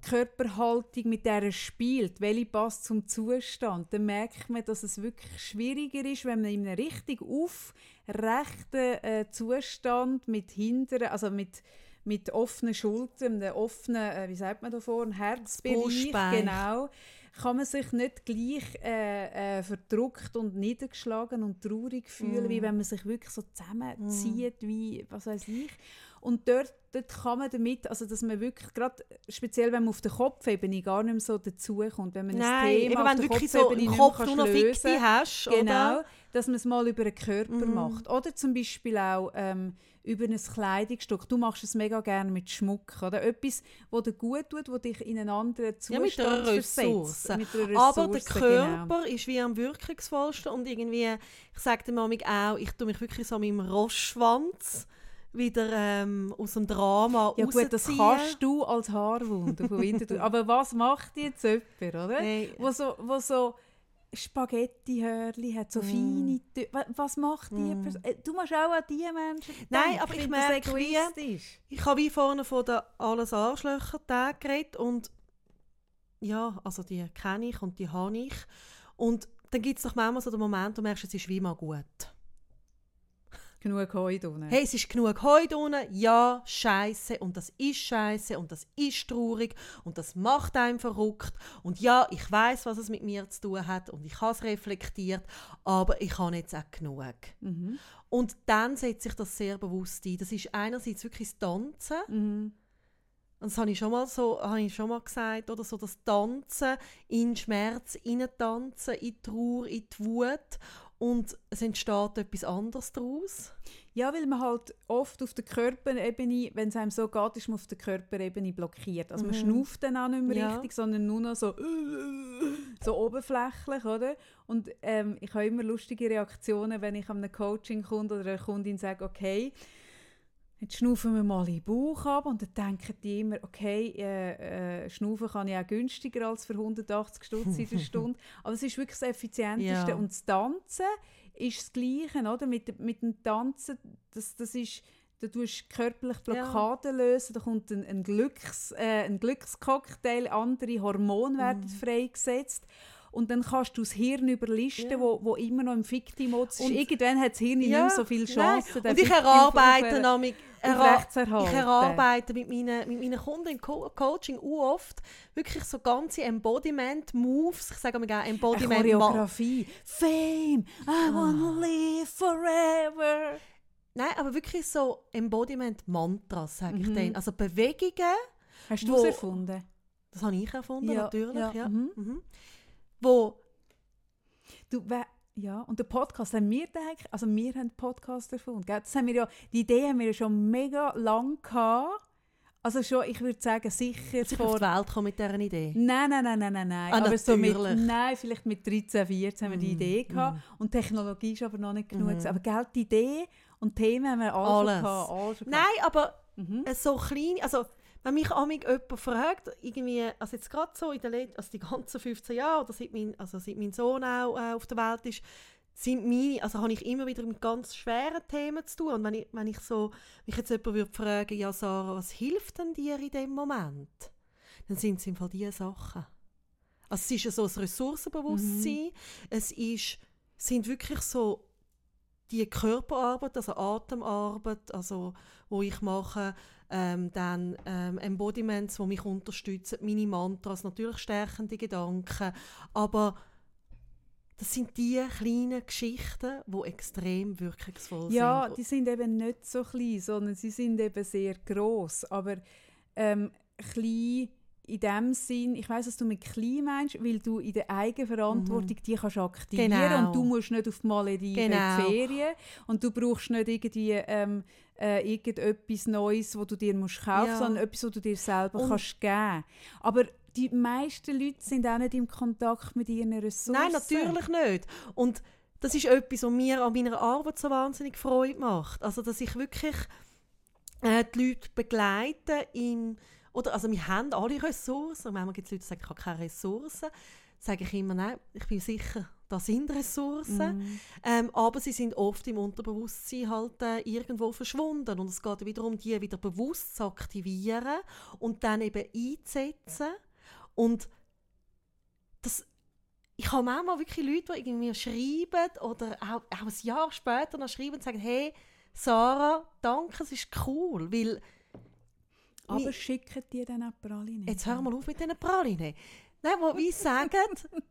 Körperhaltung, mit der er spielt, welche passt zum Zustand, dann merkt man, dass es wirklich schwieriger ist, wenn man in einem richtig aufrechten äh, Zustand mit hinteren, also mit, mit offenen Schultern, einem offenen, äh, wie sagt man da vor, Herzbereich, genau, kann man sich nicht gleich äh, äh, verdruckt und niedergeschlagen und traurig fühlen, Mm. wie wenn man sich wirklich so zusammenzieht, wie, was weiß ich. Und dort, dort kann man damit, also dass man wirklich, gerade speziell wenn man auf der Kopfebene gar nicht mehr so dazukommt, wenn man ein Nein, Thema eben auf wenn der du wirklich so Kopfebene im nicht Kopf nur noch lösen hast, Genau, oder? dass man es mal über den Körper Mhm. macht. Oder zum Beispiel auch ähm, über ein Kleidungsstück. Du machst es mega gerne mit Schmuck. Oder etwas, was dir gut tut, was dich in einen anderen Zustand Ja, mit versetzt. Ressource. Mit einer Aber der Ressource, Körper Genau. ist wie am wirkungsvollsten und irgendwie, ich sage dem Mami auch, ich tue mich wirklich so mit dem Rostschwanz wieder ähm, aus dem Drama Ja gut, das kannst du als Haarwunder von Winterthur. Aber was macht jetzt jemand, oder? Hey, Wo so, wo so Spaghetti-Hörli hat, so Mm. feine Tö- Wa- Was macht die Mm. Person? Äh, Du musst auch an diese Menschen Nein, aber ich merke, wie-. Ich habe wie vorne von den alles Arschlöcher geredet und ja, also die kenne ich und die habe ich. Und dann gibt es doch manchmal so den Moment, wo du merkst, es ist wie mal gut. Genug Heu. Hey, es ist genug Heu unten, ja, scheiße und das ist scheiße und das ist traurig und das macht einen verrückt und ja, ich weiß, was es mit mir zu tun hat und ich habe es reflektiert, aber ich habe jetzt auch genug. Mhm. Und dann setze ich das sehr bewusst ein. Das ist einerseits wirklich das Tanzen, Mhm. und das habe ich schon mal so, habe ich schon mal gesagt, oder so das Tanzen in Schmerz, in Tanzen, in die Trauer, in die Wut und es entsteht etwas anderes daraus. Ja, weil man halt oft auf der Körperebene, wenn es einem so geht, ist man auf der Körperebene blockiert. Also man Mhm. schnauft dann auch nicht mehr Ja. richtig, sondern nur noch so, so oberflächlich, oder? Und ähm, ich habe immer lustige Reaktionen, wenn ich an einem Coaching komme oder einer Kundin sage, okay, jetzt schnaufen wir mal in den Bauch ab und dann denken die immer, okay, äh, äh, schnaufen kann ich auch günstiger als für 180 Stutz in der Stunde. Aber es ist wirklich das Effizienteste. Ja. Und das Tanzen ist das Gleiche, oder? Mit, mit dem Tanzen, das, das ist, da tust körperlich Blockaden lösen, da kommt ein, ein, Glücks, äh, ein Glückscocktail, andere Hormone werden freigesetzt. Und dann kannst du das Hirn überlisten, Ja. wo, wo immer noch im Fikti-Modus ist. Und- Irgendwann hat das Hirn nicht mehr so viele. Chancen. Und ich erarbeite nämlich ich erarbeite mit meinen, mit meinen Kunden im Co Coaching oft wirklich so ganze Embodiment-Moves. Ich sage mal gerne Eine Embodiment Choreografie. Fame, I Ah. wanna live forever. Nein, aber wirklich so Embodiment-Mantras, sage ich Mhm. denen. Also Bewegungen, Hast du es erfunden? das habe ich erfunden, Ja, natürlich. ja, Ja, mhm. Mhm. Wo Du, ja, und der Podcast haben wir gedacht, also wir haben Podcast erfunden. Gell? Das haben wir ja, die Idee haben wir ja schon mega lang gehabt. Also schon, ich würde sagen, sicher sich auf vor... die Welt kommen mit dieser Idee. Nein, nein, nein, nein, nein, nein. Ah, aber so mit, nein, vielleicht mit 13, 14 haben wir die Mm, Idee gehabt. mm. Und Technologie ist aber noch nicht genug. Gewesen. Aber Geld, die Idee und Themen haben wir alle Alles. schon gehabt. alle schon Nein, aber gehabt. Mhm. so klein, also wenn mich amig jemand fragt, irgendwie, also jetzt gerade so in den Let also die ganzen 15 Jahre oder seit mein, also seit mein Sohn auch äh, auf der Welt ist, sind meine, also habe ich immer wieder mit ganz schweren Themen zu tun. Und wenn ich, wenn ich so, mich jetzt jemand würde fragen, ja Sarah, was hilft denn dir in dem Moment? Dann sind es im Fall diese Sachen. Also es ist ja so ein Ressourcenbewusstsein, es ist, sind wirklich so die Körperarbeit, also Atemarbeit, also wo ich mache, ähm, dann ähm, Embodiments, die mich unterstützen, meine Mantras, natürlich stärkende Gedanken, aber das sind die kleinen Geschichten, die extrem wirkungsvoll Ja, sind. die sind eben nicht so klein, sondern sie sind eben sehr groß. Aber ähm, klein in dem Sinn, ich weiß, was du mit klein meinst, weil du in der Eigenverantwortung die kannst aktivieren Genau. und du musst nicht auf die Malediven Genau. in die Ferien und du brauchst nicht irgendwie ähm, äh, irgendetwas Neues, wo du dir musst kaufen, Ja. sondern etwas, was du dir selber Und- kannst geben. Aber die meisten Leute sind auch nicht im Kontakt mit ihren Ressourcen. Nein, natürlich nicht. Und das ist etwas, was mir an meiner Arbeit so wahnsinnig Freude macht. Also, dass ich wirklich äh, die Leute begleite im, oder, also wir haben alle Ressourcen. Manchmal gibt es Leute, die sagen, ich habe keine Ressourcen. Sage ich immer, nein, ich bin sicher, da sind Ressourcen. Mhm. Ähm, aber sie sind oft im Unterbewusstsein halt äh, irgendwo verschwunden. Und es geht wiederum, die wieder bewusst zu aktivieren und dann eben einzusetzen. Und das, ich habe manchmal wirklich Leute, die irgendwie mir schreiben oder auch, auch ein Jahr später noch schreiben und sagen, hey, Sarah, danke, es ist cool, weil Aber Mi- schicken die dann auch Pralinen? Jetzt hör mal auf mit diesen Pralinen. Nein, wo wie sagen,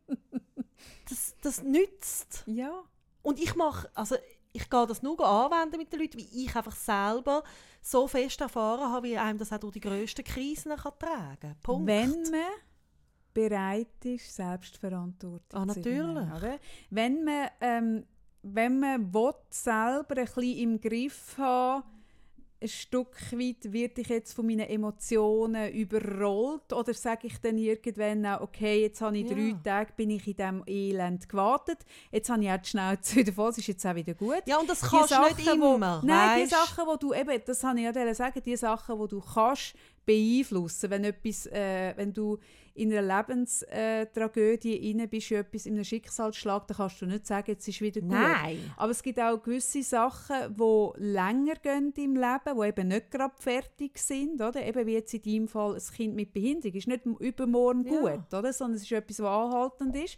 das, das nützt. Ja. Und ich mache, also ich gehe das nur anwenden mit den Leuten, wie ich einfach selber so fest erfahren habe, wie einem das auch durch die grössten Krisen kann tragen kann. Punkt. Wenn man bereit ist, Selbstverantwortung Ah, zu übernehmen, natürlich. Wenn man, ähm, wenn man will, selber ein bisschen im Griff haben ein Stück weit werde ich jetzt von meinen Emotionen überrollt oder sage ich dann irgendwann auch, okay, jetzt habe ich Ja. drei Tage bin ich in diesem Elend gewartet, jetzt habe ich auch die Schnauze wieder voll, es ist jetzt auch wieder gut. Ja, und das Die kannst du nicht immer, Nein, die weisst? Sachen, die du eben, das habe ich ja sagen, die Sachen, die du kannst beeinflussen, wenn etwas, äh, wenn du in einer Lebenstragödie inne bist, in etwas in einem Schicksalsschlag, dann kannst du nicht sagen, jetzt ist wieder gut. Nein. Aber es gibt auch gewisse Sachen, die länger gehen im Leben, die eben nicht gerade fertig sind, oder? Eben wie jetzt in deinem Fall ein Kind mit Behinderung, ist nicht übermorgen Ja. gut, oder? Sondern es ist etwas, was anhaltend ist.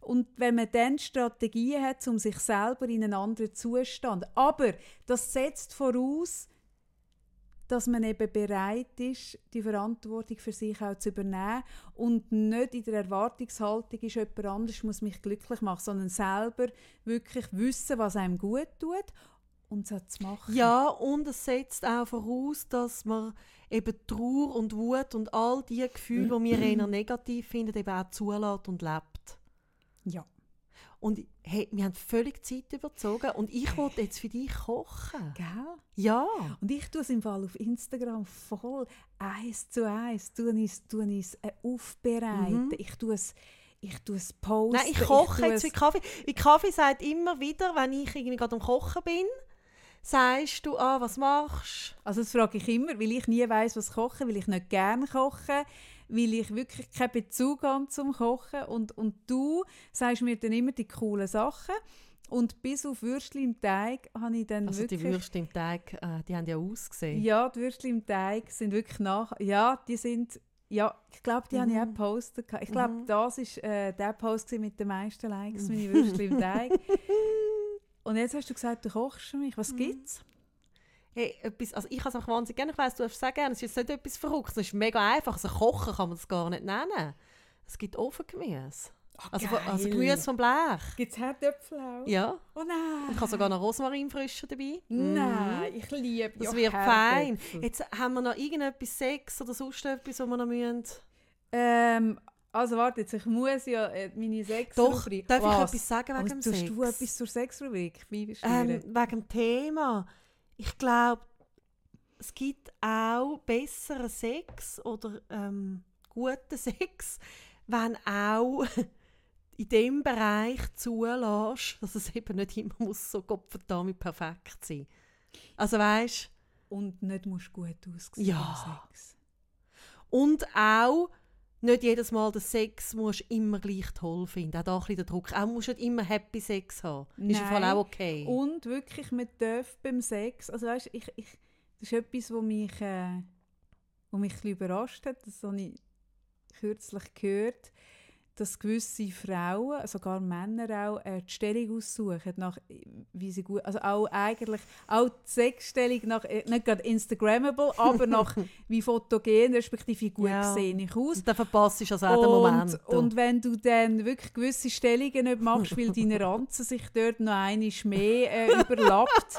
Und wenn man dann Strategien hat, um sich selber in einen anderen Zustand, aber das setzt voraus, dass man eben bereit ist, die Verantwortung für sich auch zu übernehmen und nicht in der Erwartungshaltung ist, jemand anderes muss mich glücklich machen, sondern selber wirklich wissen, was einem gut tut und so zu machen. Ja, und es setzt auch voraus, dass man eben Trauer und Wut und all die Gefühle, die wir eher negativ finden, eben auch zulässt und lebt. Ja. Und hey, wir haben völlig Zeit überzogen und ich wollte jetzt für dich kochen. Gell? Ja. Und ich tue es im Fall auf Instagram voll eins zu eins, tue es, tue es äh, aufbereiten, Mhm. ich tue es, ich tue es posten. Nein, ich koche tue jetzt wie Kaffee. Wie Kaffee sagt immer wieder, wenn ich irgendwie gerade am Kochen bin, sagst du, ah, was machst Also das frage ich immer, weil ich nie weiß, was kochen, weil ich nicht gerne koche, weil ich wirklich keinen Bezug habe zum Kochen und, und du sagst mir dann immer die coolen Sachen und bis auf Würstchen im Teig habe ich dann Also wirklich... die Würste im Teig, äh, die haben ja ausgesehen. Ja, die Würstchen im Teig sind wirklich nach... Ja, die sind... Ja, ich glaube, die habe ich auch Mhm. gepostet. gehabt. Ich glaube, Mhm. das war äh, der Post mit den meisten Likes, meine Würstchen im Teig. Und jetzt hast du gesagt, du kochst für mich. Mhm. Was gibt's? Hey, etwas, also ich habe es auch wahnsinnig gerne. Ich weiss, du hast es sehr gerne. Es ist nicht etwas Verrücktes. Es ist mega einfach. Also kochen kann man das gar nicht nennen. Es gibt Ofengemüse. Also, von- also geil. Gemüse vom Blech. Gibt es Herdöpfel auch? Ja. Oh nein! Ich habe sogar noch Rosmarinfrische dabei. Mhm. Nein, ich liebe Das wird fein. Jetzt haben wir noch irgendetwas Sex oder sonst etwas, was wir noch müssen. Ähm, also warte jetzt, ich muss ja äh, meine sechs Doch, darf Was? ich etwas sagen wegen Was dem tust Sex? du etwas zur Sexrubrik? Ähm, wegen dem Thema. Ich glaube, es gibt auch besseren Sex oder ähm, guten Sex, wenn auch in dem Bereich zulässt, dass es eben nicht immer muss so gottverdammt perfekt sein. Also weißt Und nicht musst gut aussehen Ja. Sex. und auch nicht jedes Mal den Sex musst immer gleich toll finden. Auch da ein bisschen der Druck. Auch musst du nicht immer Happy Sex haben. Ist im Fall Nein. auch okay. Und wirklich, man darf beim Sex... Also weißt, ich, ich, das ist etwas, was mich, äh, wo mich ein bisschen überrascht hat. Das habe ich kürzlich gehört. Dass gewisse Frauen, sogar Männer auch, äh, die Stellung aussuchen, nach, wie sie gut, also auch eigentlich, auch die Sexstellung nach, äh, nicht gerade Instagrammable, aber nach wie fotogen, respektive wie gut Ja. sehe ich aus. Und dann verpasst du also auch den Moment. Und, wenn du dann wirklich gewisse Stellungen nicht machst, weil deine Ranze sich dort noch eine mehr äh, überlappt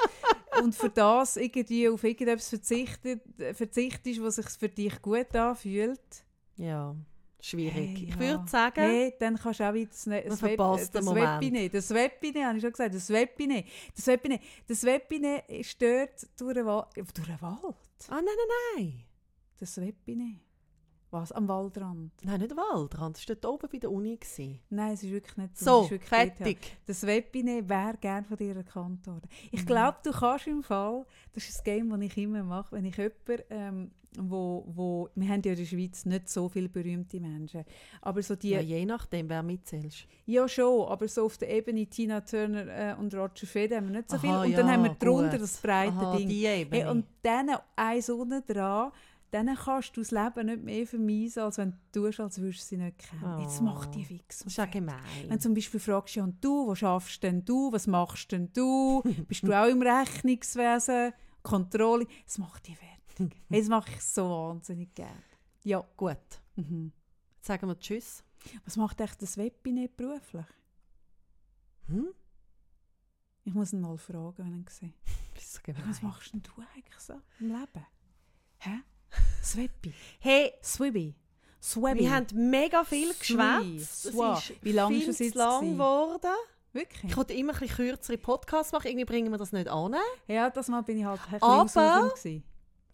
und für das irgendwie auf irgendetwas verzichtet, äh, verzichtest, was sich für dich gut anfühlt, ja, schwierig. Hey, ich ja. würde sagen, hey, dann kannst du auch wieder das, ne- das, Web, das. Webine, das Webine, habe ich schon gesagt, das Webine, das Webine, das Webine stört durch den Wald, durch den Wald, ah nein, nein, nein. das Webine. Was? Am Waldrand? Nein, nicht Waldrand, das war dort oben bei der Uni. Gewesen. Nein, es ist wirklich nicht So, wirklich dort, ja. fertig. Das Webinar wäre gerne von dir erkannt worden. Mhm. Ich glaube, du kannst im Fall, das ist das Game, das ich immer mache, wenn ich jemanden, ähm, wo, wo, wir haben ja in der Schweiz nicht so viele berühmte Menschen, aber so die, Ja, ja, je nachdem, wer mitzählst. schon, aber so auf der Ebene Tina Turner äh, und Roger Federer haben wir nicht so viel. Aha, Und dann ja, haben wir drunter gut. das breite Aha, Ding. die Ebene. Hey, und dann eins unten dran, dann kannst du das Leben nicht mehr vermeisen, als wenn du tust, als würdest du sie nicht kennen. Jetzt mach die Wichs. das ist ja Wenn gemein. du zum Beispiel fragst, ja, und du, was schaffst denn du, was machst denn du, bist du auch im Rechnungswesen, Controlling, das macht dich fertig. Hey, das mache ich so wahnsinnig gerne. Ja, Gut, mhm. jetzt sagen wir Tschüss. was macht echt das Webbi nicht beruflich? Hm? Ich muss ihn mal fragen, wenn so gemein. Was machst denn du eigentlich so im Leben? Hä? Das Webbi, Hey, Swibby, Swebby. wir haben mega viel geschwätzt. Es ist Wie lange ist viel es zu jetzt lang geworden. Wirklich? Ich wollte immer ein bisschen kürzere Podcasts machen. Irgendwie bringen wir das nicht an. Ja, das Mal bin ich halt ein bisschen Aber-.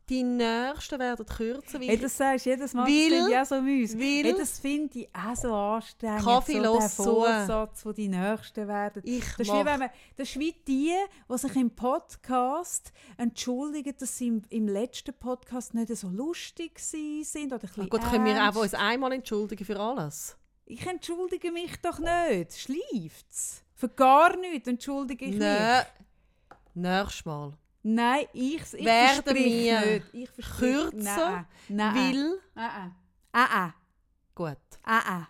Die nächsten werden kürzer. Weil Hey, das sagst du jedes Mal, das Weil- finde ich auch so mühsam. Hey, das finde ich auch so anstrengend. Kaffee so der. Vorsatz, wo die Nächsten werden. ich Das ist, wie wenn man, das ist wie die, die sich im Podcast entschuldigen, dass sie im, im letzten Podcast nicht so lustig sind oder ein Ah, gut, können wir auch uns einmal entschuldigen für alles? Ich entschuldige mich doch nicht. Schleift's. Für gar nichts entschuldige ich mich. Nein. Nächstes Mal. Nein, ich, ich Werden wir nicht. Ich kürzer? Nein. Nein. Weil. Ah, ah. Ah, Gut. ah. Ah,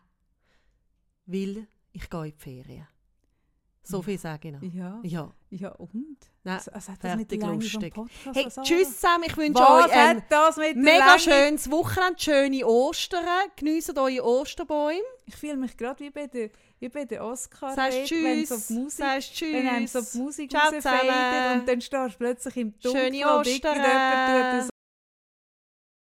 Weil ich gehe in die Ferien. So viel sage ich noch. Ja. Ja. Ja, und? Nein, Also, also fertig, lustig. Podcast Hey, was tschüss zusammen. Ich wünsche Was euch ein mega Länge? schönes Wochenende, schöne Ostern. Geniessen eure Osterbäume. Ich fühle mich gerade wie bei der, wie bei der oscar Sagst wenn tschüss. so die Musik, wenn einem so die Musik zusammen. und dann stehst du plötzlich im Dunkeln Schöne und Ostern. irgendjemand tut